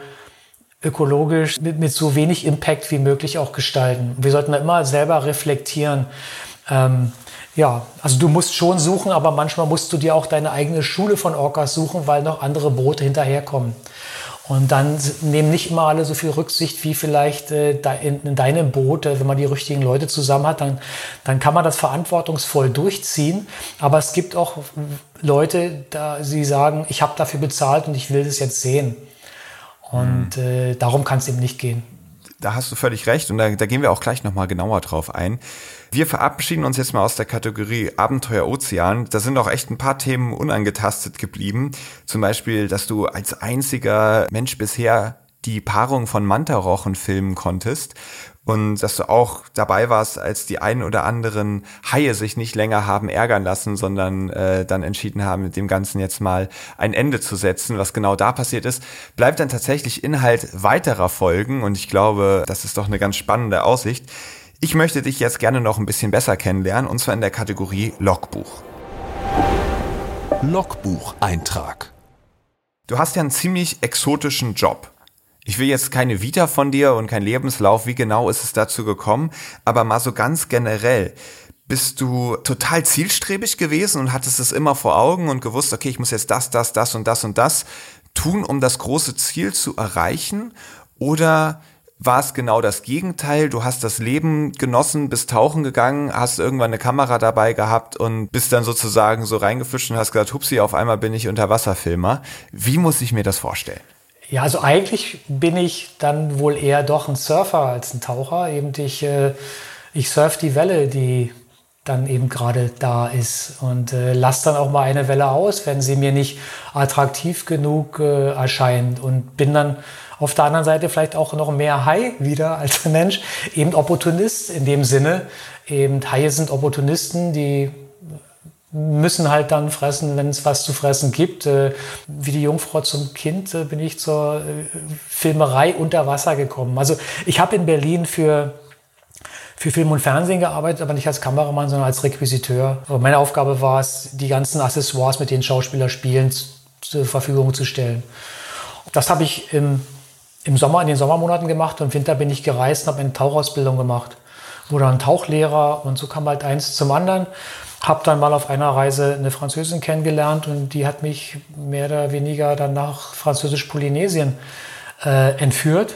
ökologisch mit, mit so wenig Impact wie möglich auch gestalten. Wir sollten da immer selber reflektieren. Ähm, ja, also du musst schon suchen, aber manchmal musst du dir auch deine eigene Schule von Orcas suchen, weil noch andere Boote hinterherkommen. Und dann nehmen nicht immer alle so viel Rücksicht wie vielleicht äh, in, in, deinem Boot. Äh, wenn man die richtigen Leute zusammen hat, dann, dann kann man das verantwortungsvoll durchziehen. Aber es gibt auch Leute, da sie sagen, ich habe dafür bezahlt und ich will das jetzt sehen. Und mhm. äh, darum kann es eben nicht gehen. Da hast du völlig recht und da, da gehen wir auch gleich nochmal genauer drauf ein. Wir verabschieden uns jetzt mal aus der Kategorie Abenteuer Ozean. Da sind auch echt ein paar Themen unangetastet geblieben. Zum Beispiel, dass du als einziger Mensch bisher die Paarung von Mantarochen filmen konntest und dass du auch dabei warst, als die einen oder anderen Haie sich nicht länger haben ärgern lassen, sondern äh, dann entschieden haben, mit dem Ganzen jetzt mal ein Ende zu setzen. Was genau da passiert ist, bleibt dann tatsächlich Inhalt weiterer Folgen und ich glaube, das ist doch eine ganz spannende Aussicht. Ich möchte dich jetzt gerne noch ein bisschen besser kennenlernen, und zwar in der Kategorie Logbuch. Logbucheintrag. Du hast ja einen ziemlich exotischen Job. Ich will jetzt keine Vita von dir und kein Lebenslauf, wie genau ist es dazu gekommen, aber mal so ganz generell. Bist du total zielstrebig gewesen und hattest es immer vor Augen und gewusst, okay, ich muss jetzt das, das, das und das und das tun, um das große Ziel zu erreichen? Oder war es genau das Gegenteil. Du hast das Leben genossen, bist tauchen gegangen, hast irgendwann eine Kamera dabei gehabt und bist dann sozusagen so reingefischt und hast gesagt, hupsi, auf einmal bin ich Unterwasserfilmer. Wie muss ich mir das vorstellen? Ja, also eigentlich bin ich dann wohl eher doch ein Surfer als ein Taucher. Eben ich, äh, ich surf die Welle, die dann eben gerade da ist. Und äh, lasse dann auch mal eine Welle aus, wenn sie mir nicht attraktiv genug äh, erscheint. Und bin dann auf der anderen Seite vielleicht auch noch mehr Hai wieder als [laughs] Mensch, eben Opportunist in dem Sinne. Eben Haie sind Opportunisten, die müssen halt dann fressen, wenn es was zu fressen gibt. Äh, wie die Jungfrau zum Kind äh, bin ich zur äh, Filmerei unter Wasser gekommen. Also ich habe in Berlin für für Film und Fernsehen gearbeitet, aber nicht als Kameramann, sondern als Requisiteur. Aber meine Aufgabe war es, die ganzen Accessoires, mit denen Schauspieler spielen, zur Verfügung zu stellen. Das habe ich im, im Sommer, in den Sommermonaten gemacht und im Winter bin ich gereist und habe eine Tauchausbildung gemacht. Wurde dann Tauchlehrer und so kam halt eins zum anderen. Habe dann mal auf einer Reise eine Französin kennengelernt und die hat mich mehr oder weniger dann nach Französisch-Polynesien äh, entführt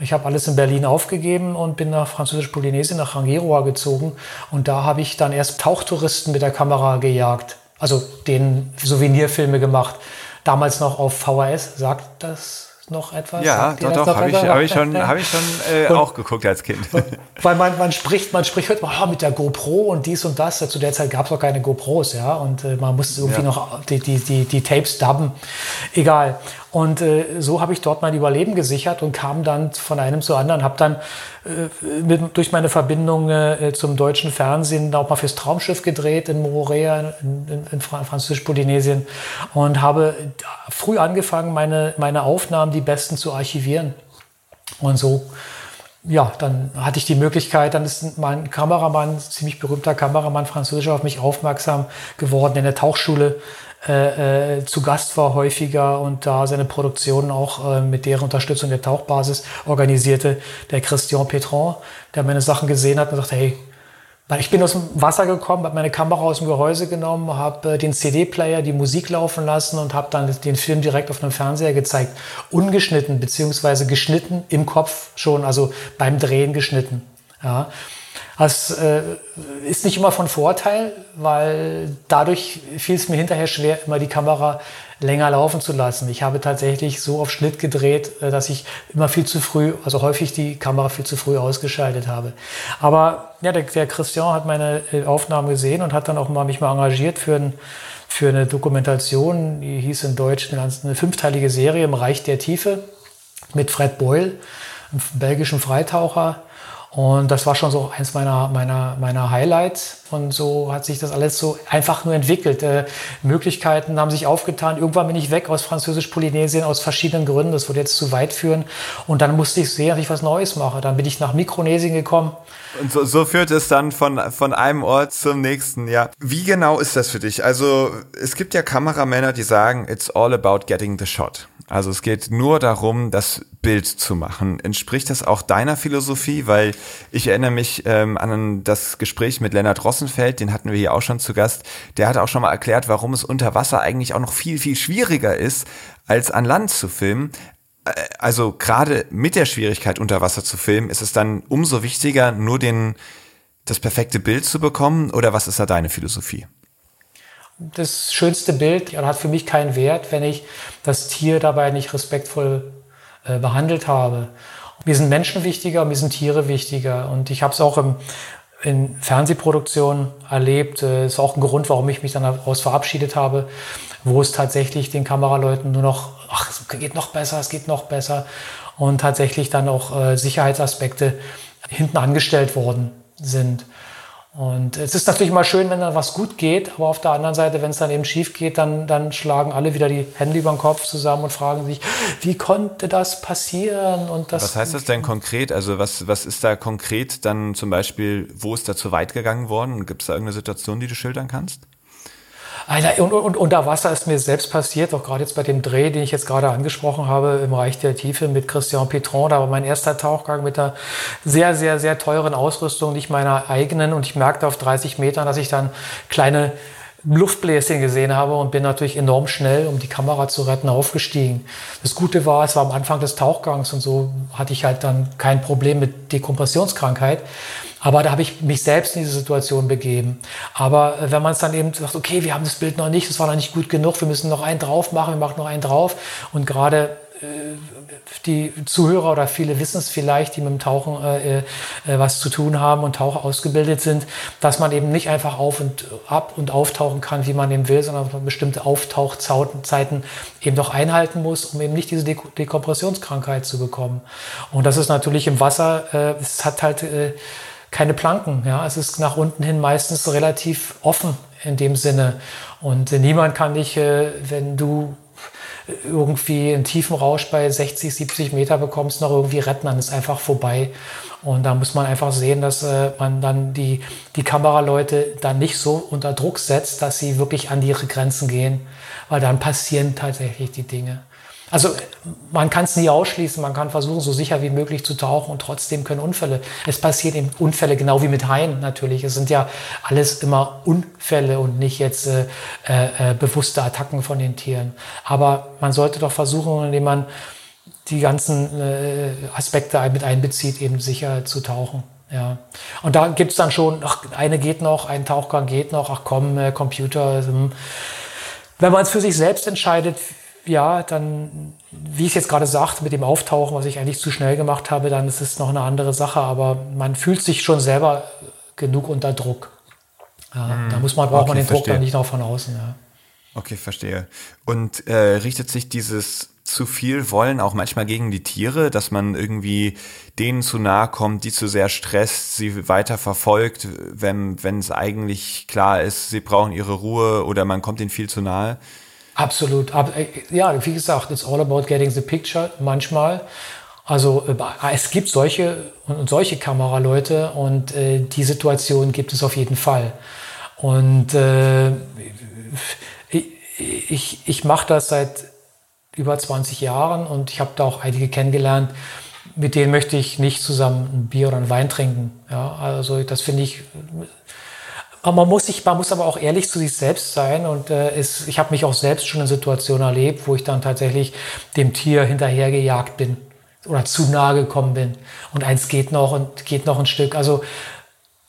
ich habe alles in Berlin aufgegeben und bin nach Französisch-Polynesien, nach Rangiroa gezogen. Und da habe ich dann erst Tauchtouristen mit der Kamera gejagt. Also den Souvenirfilme gemacht. Damals noch auf VHS. Sagt das noch etwas? Ja, doch, doch, habe ich, hab ich schon, [laughs] hab ich schon äh, auch geguckt als Kind. [laughs] Weil man, man spricht, man spricht heute mal oh, mit der GoPro und dies und das. Zu der Zeit gab es auch keine GoPros, ja. Und äh, man musste irgendwie ja. noch die, die, die, die Tapes dubben. Egal. Und äh, so habe ich dort mein Überleben gesichert und kam dann von einem zu anderen, habe dann äh, mit, durch meine Verbindung äh, zum deutschen Fernsehen auch mal fürs Traumschiff gedreht in Moorea in, in, in Französisch-Polynesien und habe früh angefangen, meine, meine Aufnahmen, die besten, zu archivieren. Und so ja, dann hatte ich die Möglichkeit, dann ist mein Kameramann, ziemlich berühmter Kameramann, französischer, auf mich aufmerksam geworden in der Tauchschule äh, äh, zu Gast war häufiger und da seine Produktionen auch äh, mit deren Unterstützung der Tauchbasis organisierte, der Christian Petron, der meine Sachen gesehen hat und sagte, hey, ich bin aus dem Wasser gekommen, habe meine Kamera aus dem Gehäuse genommen, habe äh, den CD-Player, die Musik laufen lassen und habe dann den Film direkt auf einem Fernseher gezeigt. Ungeschnitten, beziehungsweise geschnitten im Kopf schon, also beim Drehen geschnitten. Ja. Das äh, ist nicht immer von Vorteil, weil dadurch fiel es mir hinterher schwer, immer die Kamera länger laufen zu lassen. Ich habe tatsächlich so auf Schnitt gedreht, äh, dass ich immer viel zu früh, also häufig die Kamera viel zu früh ausgeschaltet habe. Aber ja, der, der Christian hat meine äh, Aufnahmen gesehen und hat dann auch mal mich mal engagiert für, ein, für eine Dokumentation, die hieß in Deutsch eine, eine fünfteilige Serie im Reich der Tiefe mit Fred Boyle, einem belgischen Freitaucher und das war schon so eins meiner, meiner, meiner Highlights. Und so hat sich das alles so einfach nur entwickelt. Äh, Möglichkeiten haben sich aufgetan. Irgendwann bin ich weg aus Französisch-Polynesien aus verschiedenen Gründen. Das würde jetzt zu weit führen. Und dann musste ich sehen, dass ich was Neues mache. Dann bin ich nach Mikronesien gekommen. Und so, so führt es dann von, von einem Ort zum nächsten, ja. Wie genau ist das für dich? Also es gibt ja Kameramänner, die sagen, it's all about getting the shot. Also es geht nur darum, das Bild zu machen. Entspricht das auch deiner Philosophie? Weil ich erinnere mich ähm, an das Gespräch mit Lennart Rossenfeld, den hatten wir hier auch schon zu Gast. Der hat auch schon mal erklärt, warum es unter Wasser eigentlich auch noch viel, viel schwieriger ist, als an Land zu filmen. Äh, also gerade mit der Schwierigkeit unter Wasser zu filmen, ist es dann umso wichtiger, nur den, das perfekte Bild zu bekommen? Oder was ist da deine Philosophie? Das schönste Bild hat für mich keinen Wert, wenn ich das Tier dabei nicht respektvoll äh, behandelt habe. Mir sind Menschen wichtiger, mir sind Tiere wichtiger. Und ich habe es auch im, in Fernsehproduktionen erlebt. Äh, ist auch ein Grund, warum ich mich dann daraus verabschiedet habe, wo es tatsächlich den Kameraleuten nur noch, ach, es geht noch besser, es geht noch besser. Und tatsächlich dann auch äh, Sicherheitsaspekte hinten angestellt worden sind. Und es ist natürlich mal schön, wenn dann was gut geht, aber auf der anderen Seite, wenn es dann eben schief geht, dann, dann schlagen alle wieder die Hände über den Kopf zusammen und fragen sich, wie konnte das passieren? Und das was heißt das denn konkret? Also was, was ist da konkret dann zum Beispiel, wo ist da zu weit gegangen worden? Gibt es da irgendeine Situation, die du schildern kannst? Und, und, unter Wasser ist mir selbst passiert, auch gerade jetzt bei dem Dreh, den ich jetzt gerade angesprochen habe, im Reich der Tiefe mit Christian Petron. Da war mein erster Tauchgang mit einer sehr, sehr, sehr teuren Ausrüstung, nicht meiner eigenen. Und ich merkte auf 30 Metern, dass ich dann kleine Luftbläschen gesehen habe und bin natürlich enorm schnell, um die Kamera zu retten, aufgestiegen. Das Gute war, es war am Anfang des Tauchgangs und so hatte ich halt dann kein Problem mit Dekompressionskrankheit. Aber da habe ich mich selbst in diese Situation begeben. Aber äh, wenn man es dann eben sagt, okay, wir haben das Bild noch nicht, das war noch nicht gut genug, wir müssen noch einen drauf machen, wir machen noch einen drauf. Und gerade die Zuhörer oder viele wissen es vielleicht, die mit dem Tauchen äh, äh, was zu tun haben und Taucher ausgebildet sind, dass man eben nicht einfach auf und ab und auftauchen kann, wie man eben will, sondern man bestimmte Auftauchzeiten eben doch einhalten muss, um eben nicht diese Dek Dekompressionskrankheit zu bekommen. Und das ist natürlich im Wasser, äh, es hat halt äh, keine Planken. Ja? Es ist nach unten hin meistens relativ offen in dem Sinne. Und äh, niemand kann dich, äh, wenn du irgendwie einen tiefen Rausch bei 60, 70 Meter bekommst, noch irgendwie retten, dann ist einfach vorbei. Und da muss man einfach sehen, dass äh, man dann die, die Kameraleute dann nicht so unter Druck setzt, dass sie wirklich an ihre Grenzen gehen, weil dann passieren tatsächlich die Dinge. Also man kann es nie ausschließen, man kann versuchen, so sicher wie möglich zu tauchen und trotzdem können Unfälle. Es passieren eben Unfälle, genau wie mit Haien natürlich. Es sind ja alles immer Unfälle und nicht jetzt äh, äh, bewusste Attacken von den Tieren. Aber man sollte doch versuchen, indem man die ganzen äh, Aspekte mit einbezieht, eben sicher zu tauchen. Ja. Und da gibt es dann schon, ach, eine geht noch, ein Tauchgang geht noch, ach komm, äh, Computer. Hm. Wenn man es für sich selbst entscheidet, ja, dann, wie ich jetzt gerade sagte, mit dem Auftauchen, was ich eigentlich zu schnell gemacht habe, dann ist es noch eine andere Sache. Aber man fühlt sich schon selber genug unter Druck. Ja, mm, da muss man, braucht okay, man den verstehe. Druck dann nicht noch von außen. Ja. Okay, verstehe. Und äh, richtet sich dieses zu viel Wollen auch manchmal gegen die Tiere, dass man irgendwie denen zu nahe kommt, die zu sehr stresst, sie weiter verfolgt, wenn wenn es eigentlich klar ist, sie brauchen ihre Ruhe oder man kommt ihnen viel zu nahe? Absolut. Äh, ja, wie gesagt, it's all about getting the picture manchmal. Also äh, es gibt solche und solche Kameraleute und äh, die Situation gibt es auf jeden Fall. Und äh, ich, ich, mache das seit über 20 Jahren und ich habe da auch einige kennengelernt, mit denen möchte ich nicht zusammen ein Bier oder einen Wein trinken. Ja, also das finde ich aber man muss, sich, man muss aber auch ehrlich zu sich selbst sein. Und äh, es, ich habe mich auch selbst schon in Situationen erlebt, wo ich dann tatsächlich dem Tier hinterhergejagt bin oder zu nahe gekommen bin. Und eins geht noch und geht noch ein Stück. Also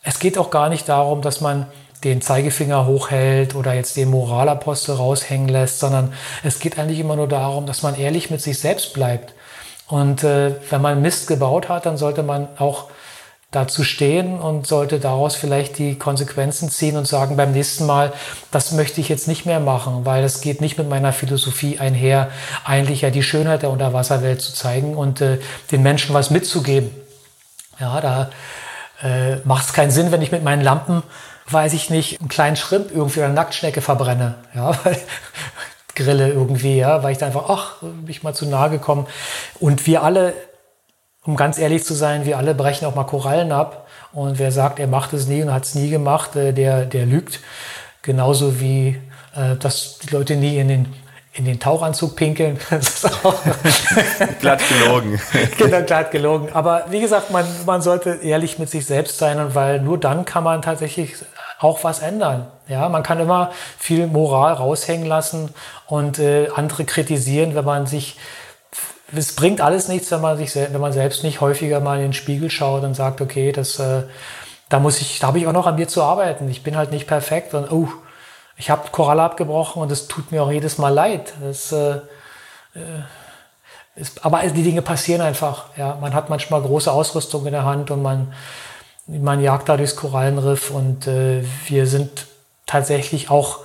es geht auch gar nicht darum, dass man den Zeigefinger hochhält oder jetzt den Moralapostel raushängen lässt, sondern es geht eigentlich immer nur darum, dass man ehrlich mit sich selbst bleibt. Und äh, wenn man Mist gebaut hat, dann sollte man auch dazu stehen und sollte daraus vielleicht die Konsequenzen ziehen und sagen beim nächsten Mal, das möchte ich jetzt nicht mehr machen, weil es geht nicht mit meiner Philosophie einher, eigentlich ja die Schönheit der Unterwasserwelt zu zeigen und äh, den Menschen was mitzugeben. Ja, da äh, macht es keinen Sinn, wenn ich mit meinen Lampen, weiß ich nicht, einen kleinen Schrimp irgendwie oder eine Nacktschnecke verbrenne. Ja, [laughs] weil Grille irgendwie, ja, weil ich da einfach, ach, bin ich mal zu nahe gekommen. Und wir alle um ganz ehrlich zu sein, wir alle brechen auch mal Korallen ab. Und wer sagt, er macht es nie und hat es nie gemacht, äh, der, der lügt. Genauso wie, äh, dass die Leute nie in den, in den Tauchanzug pinkeln. [laughs] [laughs] glatt gelogen. [laughs] genau, glatt gelogen. Aber wie gesagt, man, man sollte ehrlich mit sich selbst sein, weil nur dann kann man tatsächlich auch was ändern. Ja, man kann immer viel Moral raushängen lassen und äh, andere kritisieren, wenn man sich es bringt alles nichts, wenn man sich, wenn man selbst nicht häufiger mal in den Spiegel schaut und sagt, okay, das, äh, da muss ich, da habe ich auch noch an mir zu arbeiten. Ich bin halt nicht perfekt und oh, ich habe Koralle abgebrochen und es tut mir auch jedes Mal leid. Das, äh, ist, äh, aber die Dinge passieren einfach. Ja, man hat manchmal große Ausrüstung in der Hand und man, man jagt da durchs Korallenriff und äh, wir sind tatsächlich auch,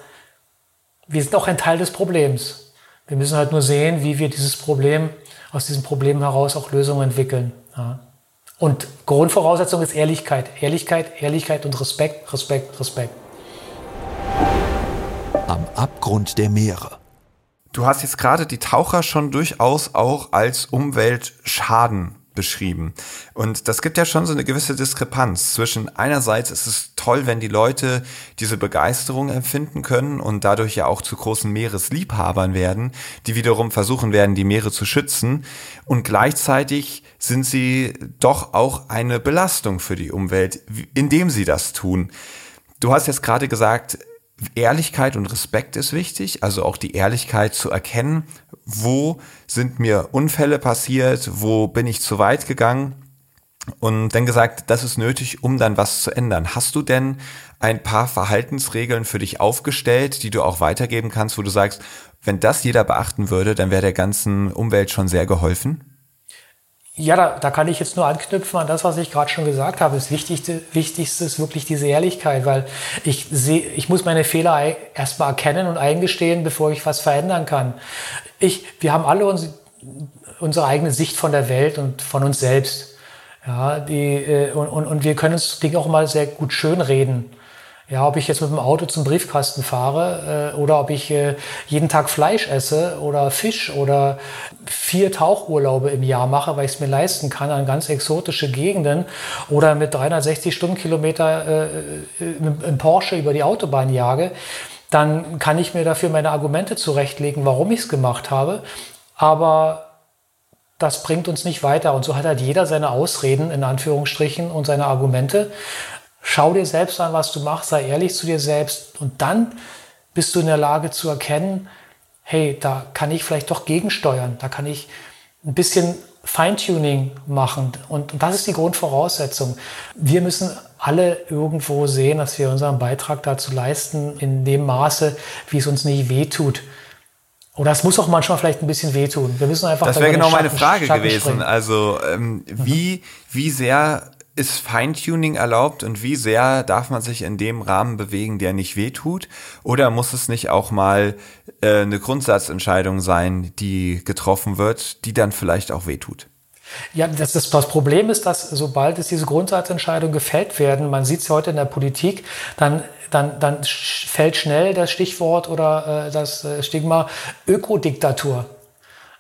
wir sind auch ein Teil des Problems. Wir müssen halt nur sehen, wie wir dieses Problem aus diesem Problem heraus auch Lösungen entwickeln. Ja. Und Grundvoraussetzung ist Ehrlichkeit. Ehrlichkeit, Ehrlichkeit und Respekt, Respekt, Respekt. Am Abgrund der Meere. Du hast jetzt gerade die Taucher schon durchaus auch als Umweltschaden beschrieben. Und das gibt ja schon so eine gewisse Diskrepanz zwischen einerseits ist es toll, wenn die Leute diese Begeisterung empfinden können und dadurch ja auch zu großen Meeresliebhabern werden, die wiederum versuchen werden, die Meere zu schützen. Und gleichzeitig sind sie doch auch eine Belastung für die Umwelt, indem sie das tun. Du hast jetzt gerade gesagt, Ehrlichkeit und Respekt ist wichtig, also auch die Ehrlichkeit zu erkennen, wo sind mir Unfälle passiert, wo bin ich zu weit gegangen und dann gesagt, das ist nötig, um dann was zu ändern. Hast du denn ein paar Verhaltensregeln für dich aufgestellt, die du auch weitergeben kannst, wo du sagst, wenn das jeder beachten würde, dann wäre der ganzen Umwelt schon sehr geholfen? Ja, da, da kann ich jetzt nur anknüpfen an das, was ich gerade schon gesagt habe. Das Wichtigste, Wichtigste ist wirklich diese Ehrlichkeit, weil ich sehe, ich muss meine Fehler erstmal erkennen und eingestehen, bevor ich was verändern kann. Ich, wir haben alle uns, unsere eigene Sicht von der Welt und von uns selbst. Ja, die, äh, und, und, und wir können uns Dinge auch mal sehr gut schönreden. Ja, ob ich jetzt mit dem Auto zum Briefkasten fahre äh, oder ob ich äh, jeden Tag Fleisch esse oder Fisch oder vier Tauchurlaube im Jahr mache, weil ich es mir leisten kann an ganz exotische Gegenden oder mit 360 Stundenkilometer äh, im, im Porsche über die Autobahn jage, dann kann ich mir dafür meine Argumente zurechtlegen, warum ich es gemacht habe. Aber das bringt uns nicht weiter. Und so hat halt jeder seine Ausreden in Anführungsstrichen und seine Argumente. Schau dir selbst an, was du machst, sei ehrlich zu dir selbst und dann bist du in der Lage zu erkennen, hey, da kann ich vielleicht doch gegensteuern, da kann ich ein bisschen Feintuning machen und, und das ist die Grundvoraussetzung. Wir müssen alle irgendwo sehen, dass wir unseren Beitrag dazu leisten, in dem Maße, wie es uns nicht wehtut. Oder es muss auch manchmal vielleicht ein bisschen wehtun. Wir müssen einfach. Das wäre genau meine Frage Schatten gewesen. Springen. Also ähm, wie wie sehr ist Feintuning erlaubt und wie sehr darf man sich in dem Rahmen bewegen, der nicht wehtut? Oder muss es nicht auch mal äh, eine Grundsatzentscheidung sein, die getroffen wird, die dann vielleicht auch wehtut? Ja, das, das, das Problem ist, dass sobald es diese Grundsatzentscheidungen gefällt werden, man sieht es heute in der Politik, dann, dann, dann fällt schnell das Stichwort oder äh, das äh, Stigma Ökodiktatur.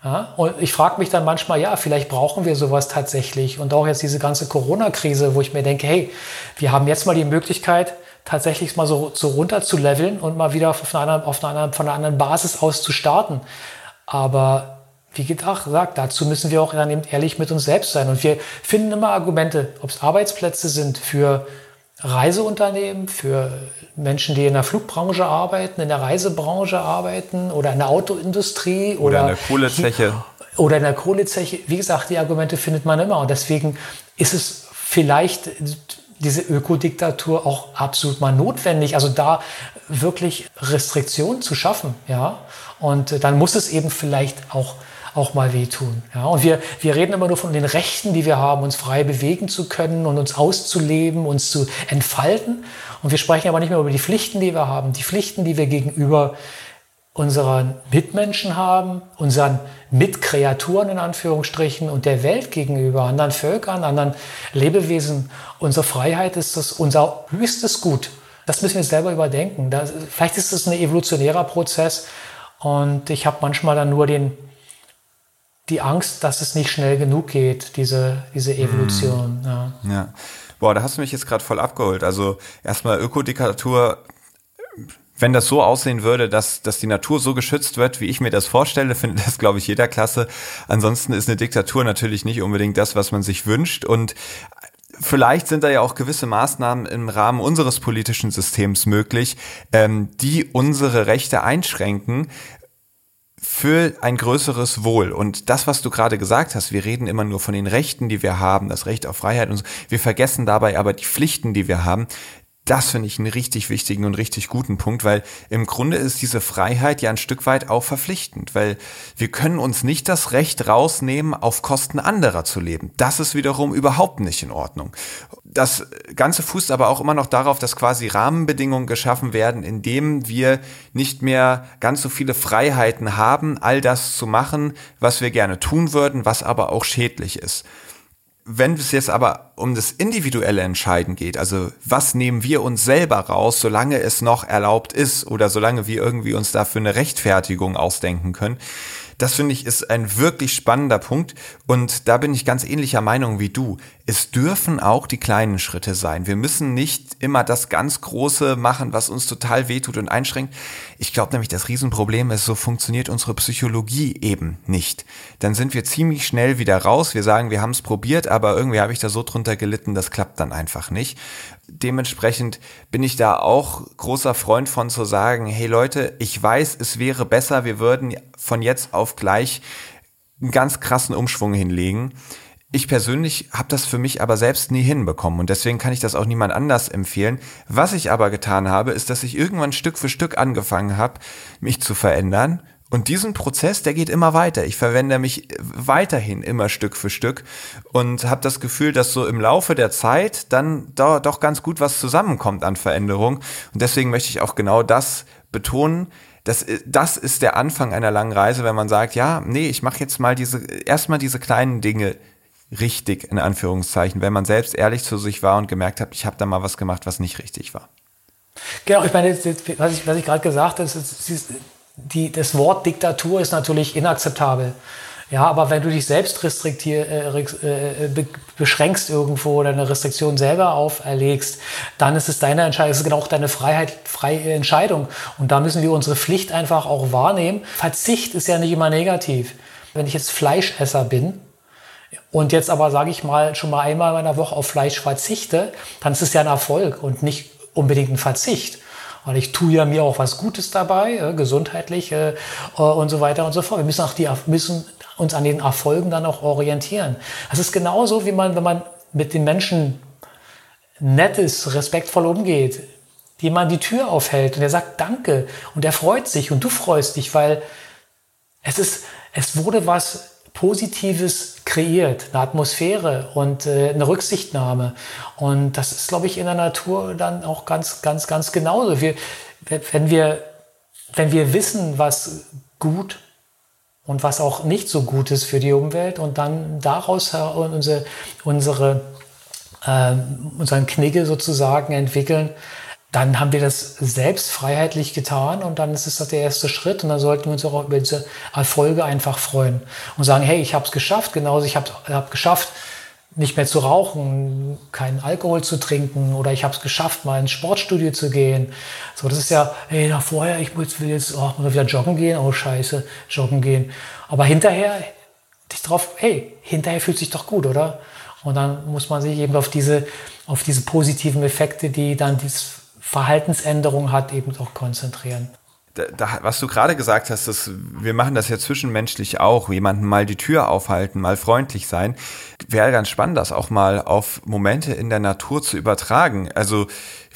Ja, und ich frage mich dann manchmal, ja, vielleicht brauchen wir sowas tatsächlich. Und auch jetzt diese ganze Corona-Krise, wo ich mir denke, hey, wir haben jetzt mal die Möglichkeit, tatsächlich mal so, so runter zu leveln und mal wieder auf einer, auf einer, von einer anderen Basis aus zu starten. Aber wie gesagt, dazu müssen wir auch dann eben ehrlich mit uns selbst sein. Und wir finden immer Argumente, ob es Arbeitsplätze sind für Reiseunternehmen, für Menschen, die in der Flugbranche arbeiten, in der Reisebranche arbeiten oder in der Autoindustrie oder, oder in der Kohlezeche. Oder in der Kohlezeche. Wie gesagt, die Argumente findet man immer. Und deswegen ist es vielleicht diese Ökodiktatur auch absolut mal notwendig. Also da wirklich Restriktionen zu schaffen. Ja? Und dann muss es eben vielleicht auch auch mal wehtun. Ja, und wir, wir reden immer nur von den Rechten, die wir haben, uns frei bewegen zu können und uns auszuleben, uns zu entfalten. Und wir sprechen aber nicht mehr über die Pflichten, die wir haben, die Pflichten, die wir gegenüber unseren Mitmenschen haben, unseren Mitkreaturen in Anführungsstrichen und der Welt gegenüber, anderen Völkern, anderen Lebewesen. Unsere Freiheit ist das unser höchstes Gut. Das müssen wir selber überdenken. Das, vielleicht ist es ein evolutionärer Prozess und ich habe manchmal dann nur den, die Angst, dass es nicht schnell genug geht, diese, diese hm. Evolution. Mm. Ja. ja. Boah, da hast du mich jetzt gerade voll abgeholt. Also erstmal Ökodiktatur, wenn das so aussehen würde, dass, dass die Natur so geschützt wird, wie ich mir das vorstelle, findet das, glaube ich, jeder klasse. Ansonsten ist eine Diktatur natürlich nicht unbedingt das, was man sich wünscht. Und vielleicht sind da ja auch gewisse Maßnahmen im Rahmen unseres politischen Systems möglich, ähm, die unsere Rechte einschränken, für ein größeres Wohl. Und das, was du gerade gesagt hast, wir reden immer nur von den Rechten, die wir haben, das Recht auf Freiheit und so. Wir vergessen dabei aber die Pflichten, die wir haben. Das finde ich einen richtig wichtigen und richtig guten Punkt, weil im Grunde ist diese Freiheit ja ein Stück weit auch verpflichtend, weil wir können uns nicht das Recht rausnehmen, auf Kosten anderer zu leben. Das ist wiederum überhaupt nicht in Ordnung. Das Ganze fußt aber auch immer noch darauf, dass quasi Rahmenbedingungen geschaffen werden, in denen wir nicht mehr ganz so viele Freiheiten haben, all das zu machen, was wir gerne tun würden, was aber auch schädlich ist. Wenn es jetzt aber um das individuelle Entscheiden geht, also was nehmen wir uns selber raus, solange es noch erlaubt ist oder solange wir irgendwie uns dafür eine Rechtfertigung ausdenken können, das finde ich ist ein wirklich spannender Punkt und da bin ich ganz ähnlicher Meinung wie du. Es dürfen auch die kleinen Schritte sein. Wir müssen nicht immer das ganz Große machen, was uns total wehtut und einschränkt. Ich glaube nämlich, das Riesenproblem ist, so funktioniert unsere Psychologie eben nicht. Dann sind wir ziemlich schnell wieder raus. Wir sagen, wir haben es probiert, aber irgendwie habe ich da so drunter gelitten, das klappt dann einfach nicht dementsprechend bin ich da auch großer Freund von zu sagen, hey Leute, ich weiß, es wäre besser, wir würden von jetzt auf gleich einen ganz krassen Umschwung hinlegen. Ich persönlich habe das für mich aber selbst nie hinbekommen und deswegen kann ich das auch niemand anders empfehlen. Was ich aber getan habe, ist, dass ich irgendwann Stück für Stück angefangen habe, mich zu verändern Und diesen Prozess, der geht immer weiter. Ich verwende mich weiterhin immer Stück für Stück und habe das Gefühl, dass so im Laufe der Zeit dann da doch ganz gut was zusammenkommt an Veränderung. Und deswegen möchte ich auch genau das betonen. Das, das ist der Anfang einer langen Reise, wenn man sagt, ja, nee, ich mache jetzt mal diese, erstmal diese kleinen Dinge richtig, in Anführungszeichen, wenn man selbst ehrlich zu sich war und gemerkt hat, ich habe da mal was gemacht, was nicht richtig war. Genau, ich meine, was ich, was ich gerade gesagt habe, ist, ist, die, das Wort Diktatur ist natürlich inakzeptabel. Ja, aber wenn du dich selbst restriktier, äh, äh, be beschränkst irgendwo oder eine Restriktion selber auferlegst, dann ist es deine Entscheidung, es ist genau auch deine Freiheit, freie Entscheidung. Und da müssen wir unsere Pflicht einfach auch wahrnehmen. Verzicht ist ja nicht immer negativ. Wenn ich jetzt Fleischesser bin und jetzt aber, sage ich mal, schon mal einmal in einer Woche auf Fleisch verzichte, dann ist es ja ein Erfolg und nicht unbedingt ein Verzicht weil ich tue ja mir auch was Gutes dabei, äh, gesundheitlich äh, und so weiter und so fort. Wir müssen, auch die, müssen uns an den Erfolgen dann auch orientieren. Das ist genauso, wie man, wenn man mit den Menschen nettes, respektvoll umgeht, die man die Tür aufhält und der sagt Danke und er freut sich und du freust dich, weil es ist, es wurde was Positives kreiert, eine Atmosphäre und äh, eine Rücksichtnahme. Und das ist, glaube ich, in der Natur dann auch ganz, ganz, ganz genauso. Wir, wenn, wir, wenn wir wissen, was gut und was auch nicht so gut ist für die Umwelt und dann daraus unsere, unsere, äh, unseren Knigge sozusagen entwickeln, dann haben wir das selbst freiheitlich getan und dann ist es der erste Schritt und dann sollten wir uns auch über diese Erfolge einfach freuen und sagen, hey, ich habe es geschafft, genauso ich habe hab geschafft, nicht mehr zu rauchen, keinen Alkohol zu trinken oder ich habe es geschafft, mal ins Sportstudio zu gehen. So, das ist ja, hey, na vorher, ich will jetzt oh, mal wieder joggen gehen, oh scheiße, joggen gehen. Aber hinterher, dich drauf, hey, hinterher fühlt sich doch gut, oder? Und dann muss man sich eben auf diese, auf diese positiven Effekte, die dann dieses Verhaltensänderung hat, eben auch konzentrieren. Da, da, was du gerade gesagt hast, dass wir machen das ja zwischenmenschlich auch, jemanden mal die Tür aufhalten, mal freundlich sein, wäre ganz spannend, das auch mal auf Momente in der Natur zu übertragen. Also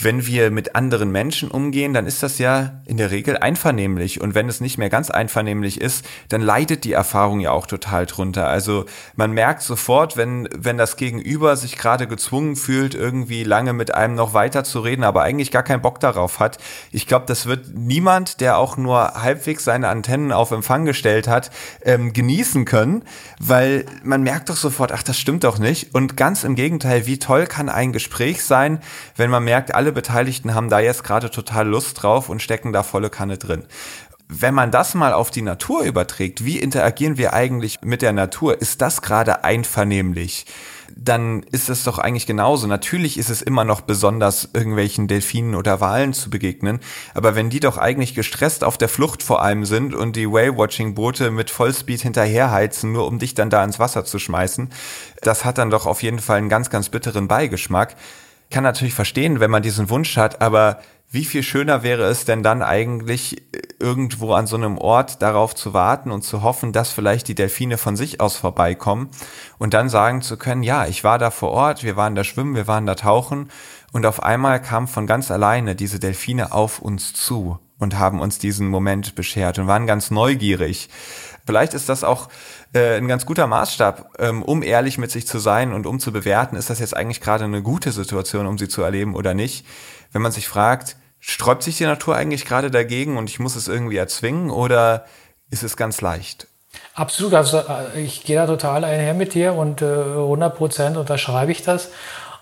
wenn wir mit anderen Menschen umgehen, dann ist das ja in der Regel einvernehmlich. Und wenn es nicht mehr ganz einvernehmlich ist, dann leidet die Erfahrung ja auch total drunter. Also man merkt sofort, wenn, wenn das Gegenüber sich gerade gezwungen fühlt, irgendwie lange mit einem noch weiter zu reden, aber eigentlich gar keinen Bock darauf hat. Ich glaube, das wird niemand, der auch nur halbwegs seine Antennen auf Empfang gestellt hat, ähm, genießen können, weil man merkt doch sofort, ach, das stimmt doch nicht. Und ganz im Gegenteil, wie toll kann ein Gespräch sein, wenn man merkt, alle Beteiligten haben da jetzt gerade total Lust drauf und stecken da volle Kanne drin wenn man das mal auf die Natur überträgt, wie interagieren wir eigentlich mit der Natur? Ist das gerade einvernehmlich? dann ist es doch eigentlich genauso. Natürlich ist es immer noch besonders, irgendwelchen Delfinen oder Walen zu begegnen, aber wenn die doch eigentlich gestresst auf der Flucht vor allem sind und die Whale-Watching-Boote mit Vollspeed hinterherheizen, nur um dich dann da ins Wasser zu schmeißen, das hat dann doch auf jeden Fall einen ganz, ganz bitteren Beigeschmack. Kann natürlich verstehen, wenn man diesen Wunsch hat, aber wie viel schöner wäre es denn dann eigentlich äh, irgendwo an so einem Ort darauf zu warten und zu hoffen, dass vielleicht die Delfine von sich aus vorbeikommen und dann sagen zu können, ja, ich war da vor Ort, wir waren da schwimmen, wir waren da tauchen und auf einmal kam von ganz alleine diese Delfine auf uns zu und haben uns diesen Moment beschert und waren ganz neugierig. Vielleicht ist das auch äh, ein ganz guter Maßstab, ähm, um ehrlich mit sich zu sein und um zu bewerten, ist das jetzt eigentlich gerade eine gute Situation, um sie zu erleben oder nicht. Wenn man sich fragt, Sträubt sich die Natur eigentlich gerade dagegen und ich muss es irgendwie erzwingen oder ist es ganz leicht? Absolut, also äh, ich gehe da total einher mit dir und äh, 100 Prozent unterschreibe ich das.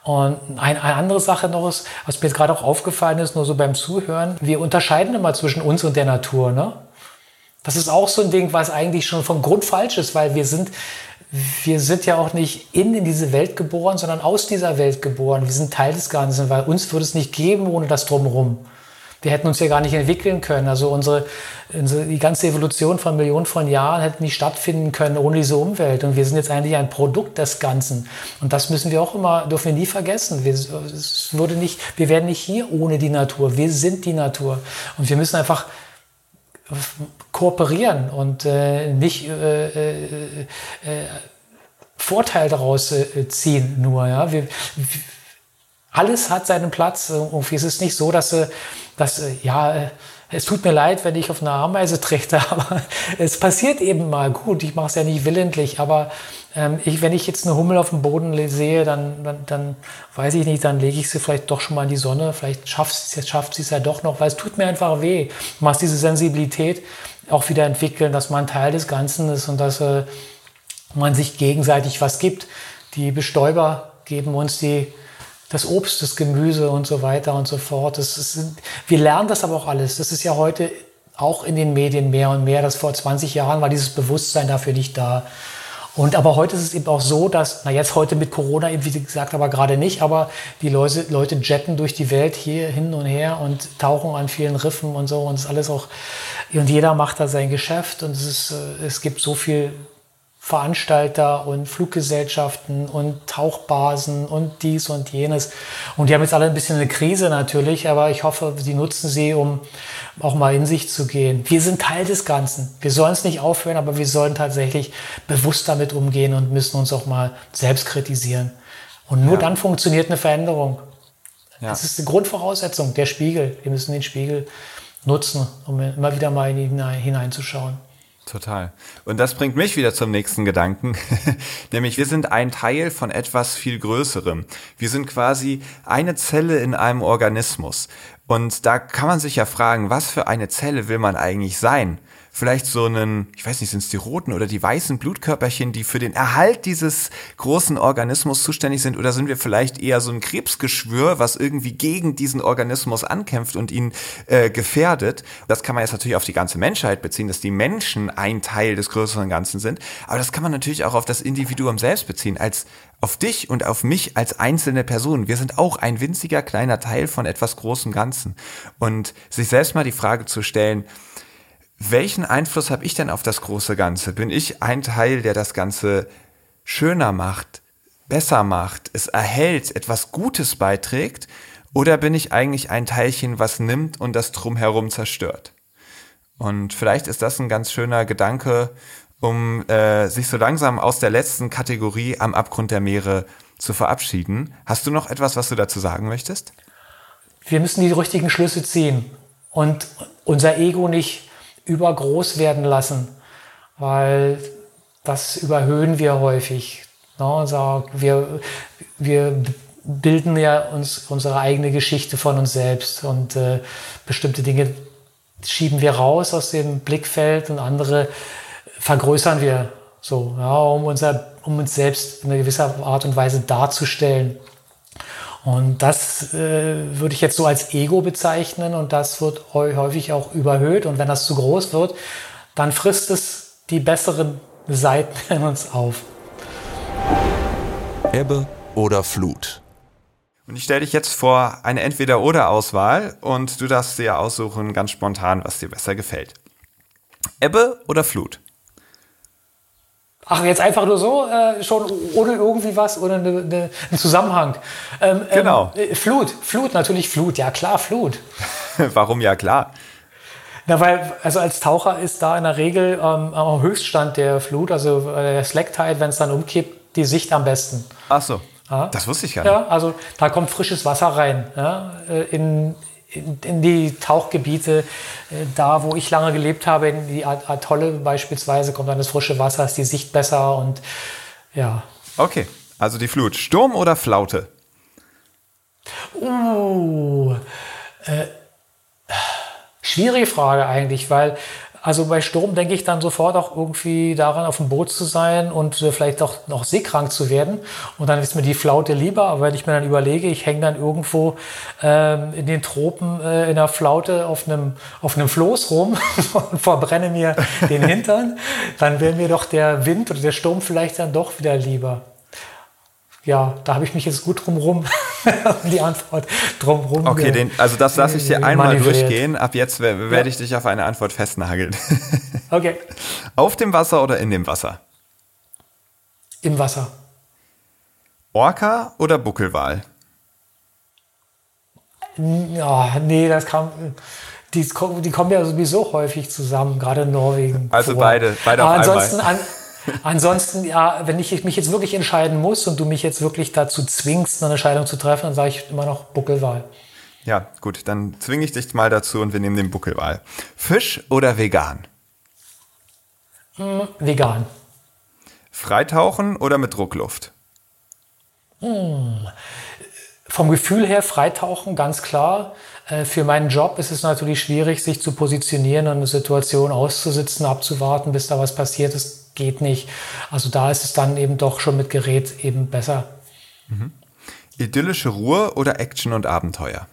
Und eine, eine andere Sache noch ist, was mir jetzt gerade auch aufgefallen ist, nur so beim Zuhören, wir unterscheiden immer zwischen uns und der Natur. Ne? Das ist auch so ein Ding, was eigentlich schon vom Grund falsch ist, weil wir sind, wir sind ja auch nicht in, in diese Welt geboren, sondern aus dieser Welt geboren. Wir sind Teil des Ganzen, weil uns würde es nicht geben ohne das Drumherum. Wir hätten uns ja gar nicht entwickeln können. Also unsere, unsere, die ganze Evolution von Millionen von Jahren hätte nicht stattfinden können ohne diese Umwelt. Und wir sind jetzt eigentlich ein Produkt des Ganzen. Und das müssen wir auch immer, dürfen wir nie vergessen. Wir, es würde nicht, wir werden nicht hier ohne die Natur. Wir sind die Natur. Und wir müssen einfach kooperieren und äh, nicht äh, äh, äh Vorteil daraus äh, ziehen nur. Ja? Wir, alles hat seinen Platz. Irgendwie ist es nicht so, dass, dass ja, es tut mir leid, wenn ich auf eine Ameise trete, [laughs] aber es passiert eben mal. Gut, ich mache es ja nicht willentlich, aber ähm, ich, wenn ich jetzt eine Hummel auf dem Boden sehe, dann, dann, dann weiß ich nicht, dann lege ich sie vielleicht doch schon mal in die Sonne. Vielleicht schafft sie es ja doch noch, weil es tut mir einfach weh. Du machst diese Sensibilität auch wieder entwickeln, dass man Teil des Ganzen ist und dass äh, man sich gegenseitig was gibt. Die Bestäuber geben uns die das Obst, das Gemüse und so weiter und so fort. Das ist, wir lernen das aber auch alles. Das ist ja heute auch in den Medien mehr und mehr. Das vor 20 Jahren war dieses Bewusstsein dafür nicht da. Und aber heute ist es eben auch so, dass, na jetzt heute mit Corona eben, wie gesagt, aber gerade nicht, aber die Leute, Leute jetten durch die Welt hier hin und her und tauchen an vielen Riffen und so und es ist alles auch, und jeder macht da sein Geschäft und es ist, äh, es gibt so viel Veranstalter und Fluggesellschaften und Tauchbasen und dies und jenes. Und die haben jetzt alle ein bisschen eine Krise natürlich, aber ich hoffe, sie nutzen sie, um auch mal in sich zu gehen. Wir sind Teil des Ganzen. Wir sollen es nicht aufhören, aber wir sollen tatsächlich bewusst damit umgehen und müssen uns auch mal selbst kritisieren. Und nur ja. dann funktioniert eine Veränderung. Ja. Das ist die Grundvoraussetzung, der Spiegel. Wir müssen den Spiegel nutzen, um immer wieder mal hineinzuschauen. Total. Und das bringt mich wieder zum nächsten Gedanken, [laughs] nämlich wir sind ein Teil von etwas viel Größerem. Wir sind quasi eine Zelle in einem Organismus. Und da kann man sich ja fragen, was für eine Zelle will man eigentlich sein? Vielleicht so einen, ich weiß nicht, sind es die roten oder die weißen Blutkörperchen, die für den Erhalt dieses großen Organismus zuständig sind? Oder sind wir vielleicht eher so ein Krebsgeschwür, was irgendwie gegen diesen Organismus ankämpft und ihn äh, gefährdet? Das kann man jetzt natürlich auf die ganze Menschheit beziehen, dass die Menschen ein Teil des größeren Ganzen sind. Aber das kann man natürlich auch auf das Individuum selbst beziehen, als auf dich und auf mich als einzelne Person. Wir sind auch ein winziger kleiner Teil von etwas großem Ganzen. Und sich selbst mal die Frage zu stellen, welchen Einfluss habe ich denn auf das große Ganze? Bin ich ein Teil, der das Ganze schöner macht, besser macht, es erhält, etwas Gutes beiträgt? Oder bin ich eigentlich ein Teilchen, was nimmt und das drumherum zerstört? Und vielleicht ist das ein ganz schöner Gedanke, um äh, sich so langsam aus der letzten Kategorie am Abgrund der Meere zu verabschieden. Hast du noch etwas, was du dazu sagen möchtest? Wir müssen die richtigen Schlüsse ziehen und unser Ego nicht übergroß werden lassen, weil das überhöhen wir häufig. Ne? Wir, wir bilden ja uns unsere eigene Geschichte von uns selbst und äh, bestimmte Dinge schieben wir raus aus dem Blickfeld und andere vergrößern wir so, ja, um, unser, um uns selbst in einer gewisser Art und Weise darzustellen. Und das äh, würde ich jetzt so als Ego bezeichnen und das wird häufig auch überhöht. Und wenn das zu groß wird, dann frisst es die besseren Seiten in uns auf. Ebbe oder Flut? Und ich stelle dich jetzt vor eine Entweder-Oder-Auswahl und du darfst dir aussuchen, ganz spontan, was dir besser gefällt. Ebbe oder Flut? Ach, jetzt einfach nur so, äh, schon ohne irgendwie was, ohne eine, eine, einen Zusammenhang. Ähm, ähm genau. Ähm, Flut, Flut, natürlich Flut, ja klar, Flut. [laughs] Warum ja klar? Na, weil, also als Taucher ist da in der Regel ähm, am Höchststand der Flut, also äh, der Slack Tide, wenn es dann umkippt, die Sicht am besten. Ach so. Ja? Das wusste ich gar nicht. Ja, also da kommt frisches Wasser rein. Ja? Äh, in, in, die Tauchgebiete, äh, da wo ich lange gelebt habe, in die Atolle beispielsweise, kommt dann das frische Wasser, ist die Sicht besser und ja. Okay, also die Flut. Sturm oder Flaute? Uh, äh, schwierige Frage eigentlich, weil also bei Sturm denke ich dann sofort auch irgendwie daran, auf dem Boot zu sein und äh, vielleicht auch noch seekrank zu werden. Und dann ist mir die Flaute lieber. Aber wenn ich mir dann überlege, ich hänge dann irgendwo ähm, in den Tropen äh, in der Flaute auf einem, auf einem Floß rum [laughs] und verbrenne mir den Hintern, dann wäre mir doch der Wind oder der Sturm vielleicht dann doch wieder lieber ja, da habe ich mich jetzt gut drumrum, [laughs] die Antwort drumrum. Okay, den, also das lasse ich dir einmal durchgehen. Ab jetzt werde ja. ich dich auf eine Antwort festnageln. [laughs] okay. Auf dem Wasser oder in dem Wasser? Im Wasser. Orca oder Buckelwal? Ja, nee, das kam. Die, die kommen ja sowieso häufig zusammen, gerade in Norwegen. Also vor. beide, beide auf ansonsten, einmal. An, Ansonsten, ja, wenn ich mich jetzt wirklich entscheiden muss und du mich jetzt wirklich dazu zwingst, eine Entscheidung zu treffen, dann sage ich immer noch Buckelwahl. Ja, gut, dann zwinge ich dich mal dazu und wir nehmen den Buckelwal. Fisch oder vegan? Hm, vegan. Freitauchen oder mit Druckluft? Hm. Vom Gefühl her Freitauchen, ganz klar. Äh, für meinen Job ist es natürlich schwierig, sich zu positionieren und eine Situation auszusitzen, abzuwarten, bis da was passiert. Das geht nicht. Also da ist es dann eben doch schon mit Gerät eben besser. Mhm. Idyllische Ruhe oder Action und Abenteuer?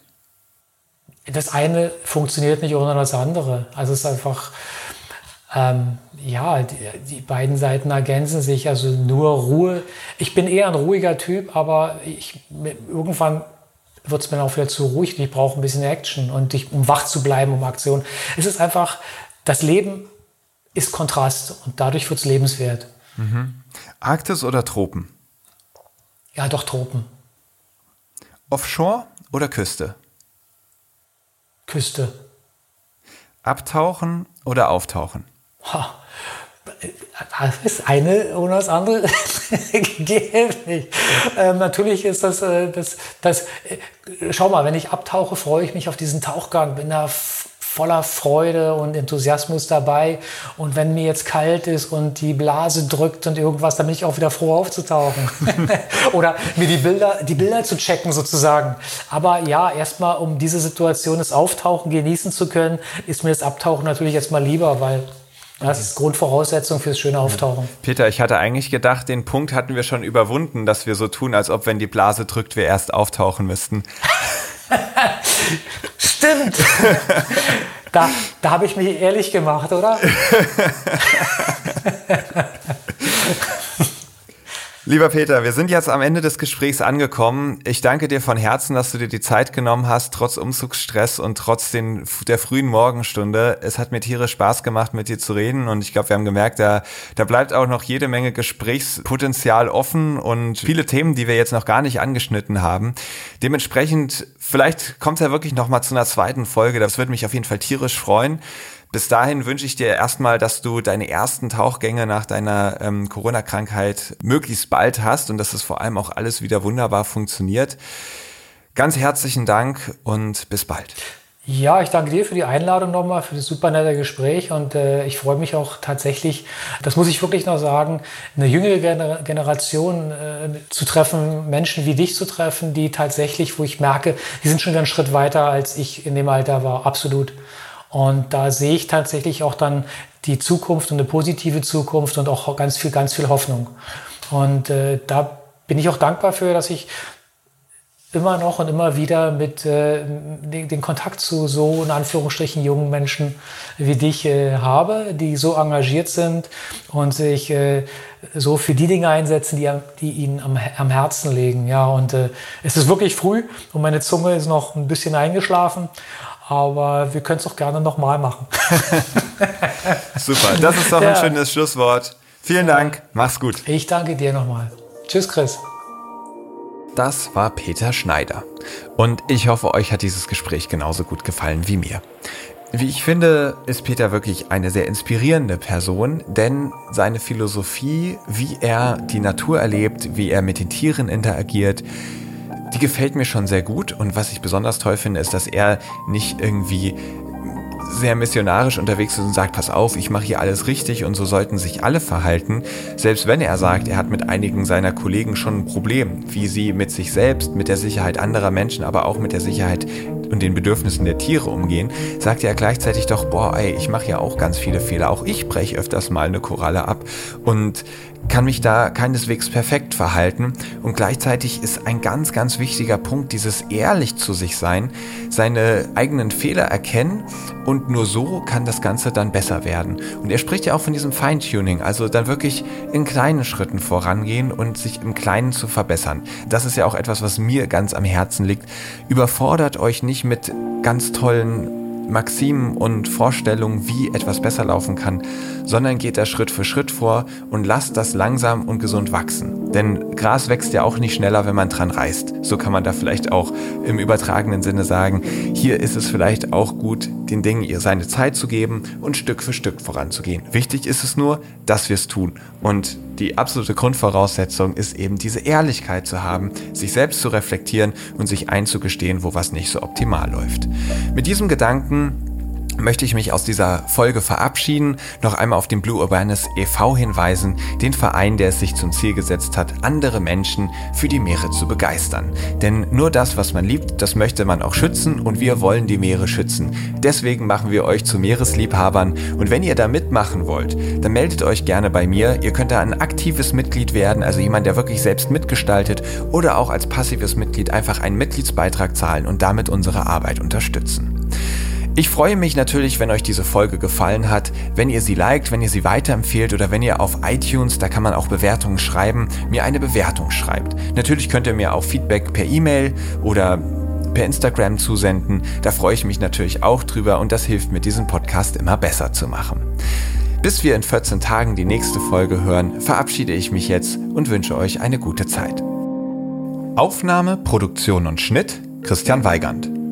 Das eine funktioniert nicht ohne das andere. Also es ist einfach, ähm, ja, die, die, beiden Seiten ergänzen sich. Also nur Ruhe. Ich bin eher ein ruhiger Typ, aber ich, irgendwann wird es mir auch wieder zu ruhig. Ich brauche ein bisschen Action und ich, um wach zu bleiben, um Aktion. Es ist einfach, das Leben ist Kontrast und dadurch wird es lebenswert. Mhm. Arktis oder Tropen? Ja, doch Tropen. Offshore oder Küste? Küste. Abtauchen oder auftauchen? Ha. Das ist eine oder das andere [laughs] geht nicht. Ähm, natürlich ist das, äh, das, das, äh, schau mal, wenn ich abtauche, freue ich mich auf diesen Tauchgang, bin da voller Freude und Enthusiasmus dabei. Und wenn mir jetzt kalt ist und die Blase drückt und irgendwas, dann bin ich auch wieder froh aufzutauchen. [laughs] [laughs] Oder mir die Bilder, die Bilder zu checken sozusagen. Aber ja, erstmal, um diese Situation des Auftauchen genießen zu können, ist mir das Abtauchen natürlich erstmal lieber, weil das ist Grundvoraussetzung fürs schöne Auftauchen. Peter, ich hatte eigentlich gedacht, den Punkt hatten wir schon überwunden, dass wir so tun, als ob, wenn die Blase drückt, wir erst auftauchen müssten. [laughs] Stimmt. Da, da habe ich mich ehrlich gemacht, oder? [laughs] Lieber Peter, wir sind jetzt am Ende des Gesprächs angekommen. Ich danke dir von Herzen, dass du dir die Zeit genommen hast, trotz Umzugsstress und trotz den, der frühen Morgenstunde. Es hat mir tierisch Spaß gemacht, mit dir zu reden und ich glaube, wir haben gemerkt, da, da bleibt auch noch jede Menge Gesprächspotenzial offen und viele Themen, die wir jetzt noch gar nicht angeschnitten haben. Dementsprechend, vielleicht kommt es ja wirklich noch mal zu einer zweiten Folge. Das würde mich auf jeden Fall tierisch freuen. Bis dahin wünsche ich dir erstmal, dass du deine ersten Tauchgänge nach deiner ähm, Corona-Krankheit möglichst bald hast und dass es vor allem auch alles wieder wunderbar funktioniert. Ganz herzlichen Dank und bis bald. Ja, ich danke dir für die Einladung nochmal, für das super nette Gespräch und äh, ich freue mich auch tatsächlich, das muss ich wirklich noch sagen, eine jüngere Gener Generation äh, zu treffen, Menschen wie dich zu treffen, die tatsächlich, wo ich merke, die sind schon einen Schritt weiter, als ich in dem Alter war, absolut. Und da sehe ich tatsächlich auch dann die Zukunft und eine positive Zukunft und auch ganz viel, ganz viel Hoffnung. Und äh, da bin ich auch dankbar für, dass ich immer noch und immer wieder mit äh, den, Kontakt zu so in Anführungsstrichen jungen Menschen wie dich äh, habe, die so engagiert sind und sich äh, so für die Dinge einsetzen, die, die ihnen am, am Herzen liegen. Ja, und äh, es ist wirklich früh und meine Zunge ist noch ein bisschen eingeschlafen. Aber wir können es auch gerne nochmal machen. [laughs] Super, das ist doch ein schönes Schlusswort. Vielen Dank, mach's gut. Ich danke dir nochmal. Tschüss, Chris. Das war Peter Schneider. Und ich hoffe, euch hat dieses Gespräch genauso gut gefallen wie mir. Wie ich finde, ist Peter wirklich eine sehr inspirierende Person, denn seine Philosophie, wie er die Natur erlebt, wie er mit den Tieren interagiert, die gefällt mir schon sehr gut und was ich besonders toll finde, ist, dass er nicht irgendwie sehr missionarisch unterwegs ist und sagt, pass auf, ich mache hier alles richtig und so sollten sich alle verhalten. Selbst wenn er sagt, er hat mit einigen seiner Kollegen schon ein Problem, wie sie mit sich selbst, mit der Sicherheit anderer Menschen, aber auch mit der Sicherheit und den Bedürfnissen der Tiere umgehen, sagt er gleichzeitig doch, boah, ey, ich mache ja auch ganz viele Fehler. Auch ich breche öfters mal eine Koralle ab und kann mich da keineswegs perfekt verhalten und gleichzeitig ist ein ganz, ganz wichtiger Punkt dieses ehrlich zu sich sein, seine eigenen Fehler erkennen und nur so kann das Ganze dann besser werden. Und er spricht ja auch von diesem Feintuning, also dann wirklich in kleinen Schritten vorangehen und sich im Kleinen zu verbessern. Das ist ja auch etwas, was mir ganz am Herzen liegt. Überfordert euch nicht mit ganz tollen Maximen und Vorstellungen, wie etwas besser laufen kann, sondern geht da Schritt für Schritt vor und lasst das langsam und gesund wachsen. Denn Gras wächst ja auch nicht schneller, wenn man dran reißt. So kann man da vielleicht auch im übertragenen Sinne sagen, hier ist es vielleicht auch gut, den Dingen ihr seine Zeit zu geben und Stück für Stück voranzugehen. Wichtig ist es nur, dass wir es tun. Und die absolute Grundvoraussetzung ist eben diese Ehrlichkeit zu haben, sich selbst zu reflektieren und sich einzugestehen, wo was nicht so optimal läuft. Mit diesem Gedanken möchte ich mich aus dieser Folge verabschieden, noch einmal auf den Blue Awareness e.V. hinweisen, den Verein, der es sich zum Ziel gesetzt hat, andere Menschen für die Meere zu begeistern. Denn nur das, was man liebt, das möchte man auch schützen und wir wollen die Meere schützen. Deswegen machen wir euch zu Meeresliebhabern und wenn ihr da mitmachen wollt, dann meldet euch gerne bei mir. Ihr könnt da ein aktives Mitglied werden, also jemand, der wirklich selbst mitgestaltet oder auch als passives Mitglied einfach einen Mitgliedsbeitrag zahlen und damit unsere Arbeit unterstützen. Ich freue mich natürlich, wenn euch diese Folge gefallen hat, wenn ihr sie liked, wenn ihr sie weiterempfehlt oder wenn ihr auf iTunes, da kann man auch Bewertungen schreiben, mir eine Bewertung schreibt. Natürlich könnt ihr mir auch Feedback per E-Mail oder per Instagram zusenden. Da freue ich mich natürlich auch drüber und das hilft mir, diesen Podcast immer besser zu machen. Bis wir in 14 Tagen die nächste Folge hören, verabschiede ich mich jetzt und wünsche euch eine gute Zeit. Aufnahme, Produktion und Schnitt Christian Weigand.